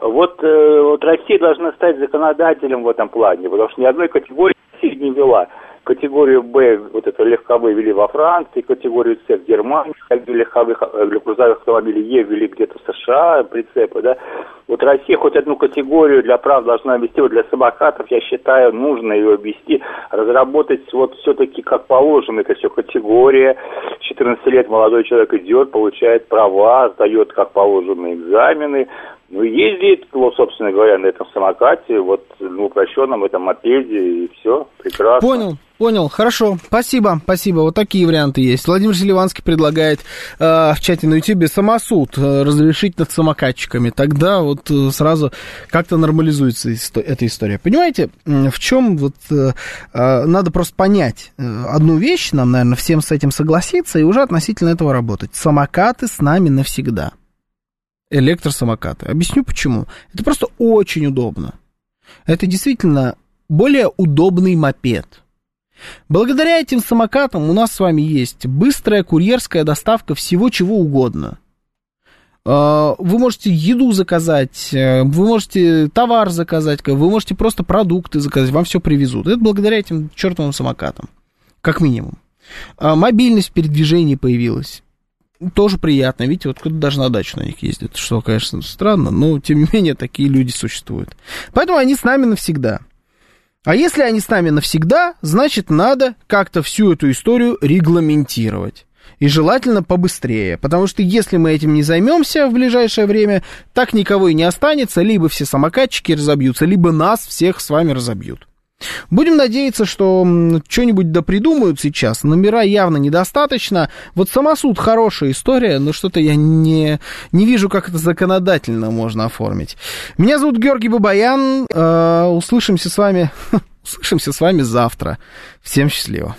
Вот, э, вот Россия должна стать законодателем в этом плане, потому что ни одной категории Россия не вела. Категорию Б, вот это легковые ввели во Франции, категорию С в Германии, легковых, э, для грузовых автомобилей Е ввели где-то в США, прицепы, да. Вот Россия хоть одну категорию для прав должна ввести, вот для самокатов, я считаю, нужно ее ввести, разработать вот все-таки как положено, это все категория, 14 лет молодой человек идет, получает права, сдает как положено экзамены, ну, ездит, вот, собственно говоря, на этом самокате, вот, ну, упрощенном этом мопеде, и все, прекрасно. Понял, понял, хорошо, спасибо, спасибо, вот такие варианты есть. Владимир Селиванский предлагает э, в чате на ютубе самосуд э, разрешить над самокатчиками, тогда вот э, сразу как-то нормализуется исто- эта история. Понимаете, в чем вот э, э, надо просто понять э, одну вещь, нам, наверное, всем с этим согласиться и уже относительно этого работать. Самокаты с нами навсегда электросамокаты. Объясню почему. Это просто очень удобно. Это действительно более удобный мопед. Благодаря этим самокатам у нас с вами есть быстрая курьерская доставка всего чего угодно. А, вы можете еду заказать, э, вы можете товар заказать, вы можете просто продукты заказать, вам все привезут. Это благодаря этим чертовым самокатам, как минимум. А, мобильность в передвижении появилась тоже приятно. Видите, вот кто-то даже на дачу на них ездит, что, конечно, странно, но, тем не менее, такие люди существуют. Поэтому они с нами навсегда. А если они с нами навсегда, значит, надо как-то всю эту историю регламентировать. И желательно побыстрее, потому что если мы этим не займемся в ближайшее время, так никого и не останется, либо все самокатчики разобьются, либо нас всех с вами разобьют. Будем надеяться, что что-нибудь допридумают сейчас. Номера явно недостаточно. Вот самосуд хорошая история, но что-то я не, не вижу, как это законодательно можно оформить. Меня зовут Георгий Бабаян. Э, услышимся с вами. <laughs> Услышимся с вами завтра. Всем счастливо.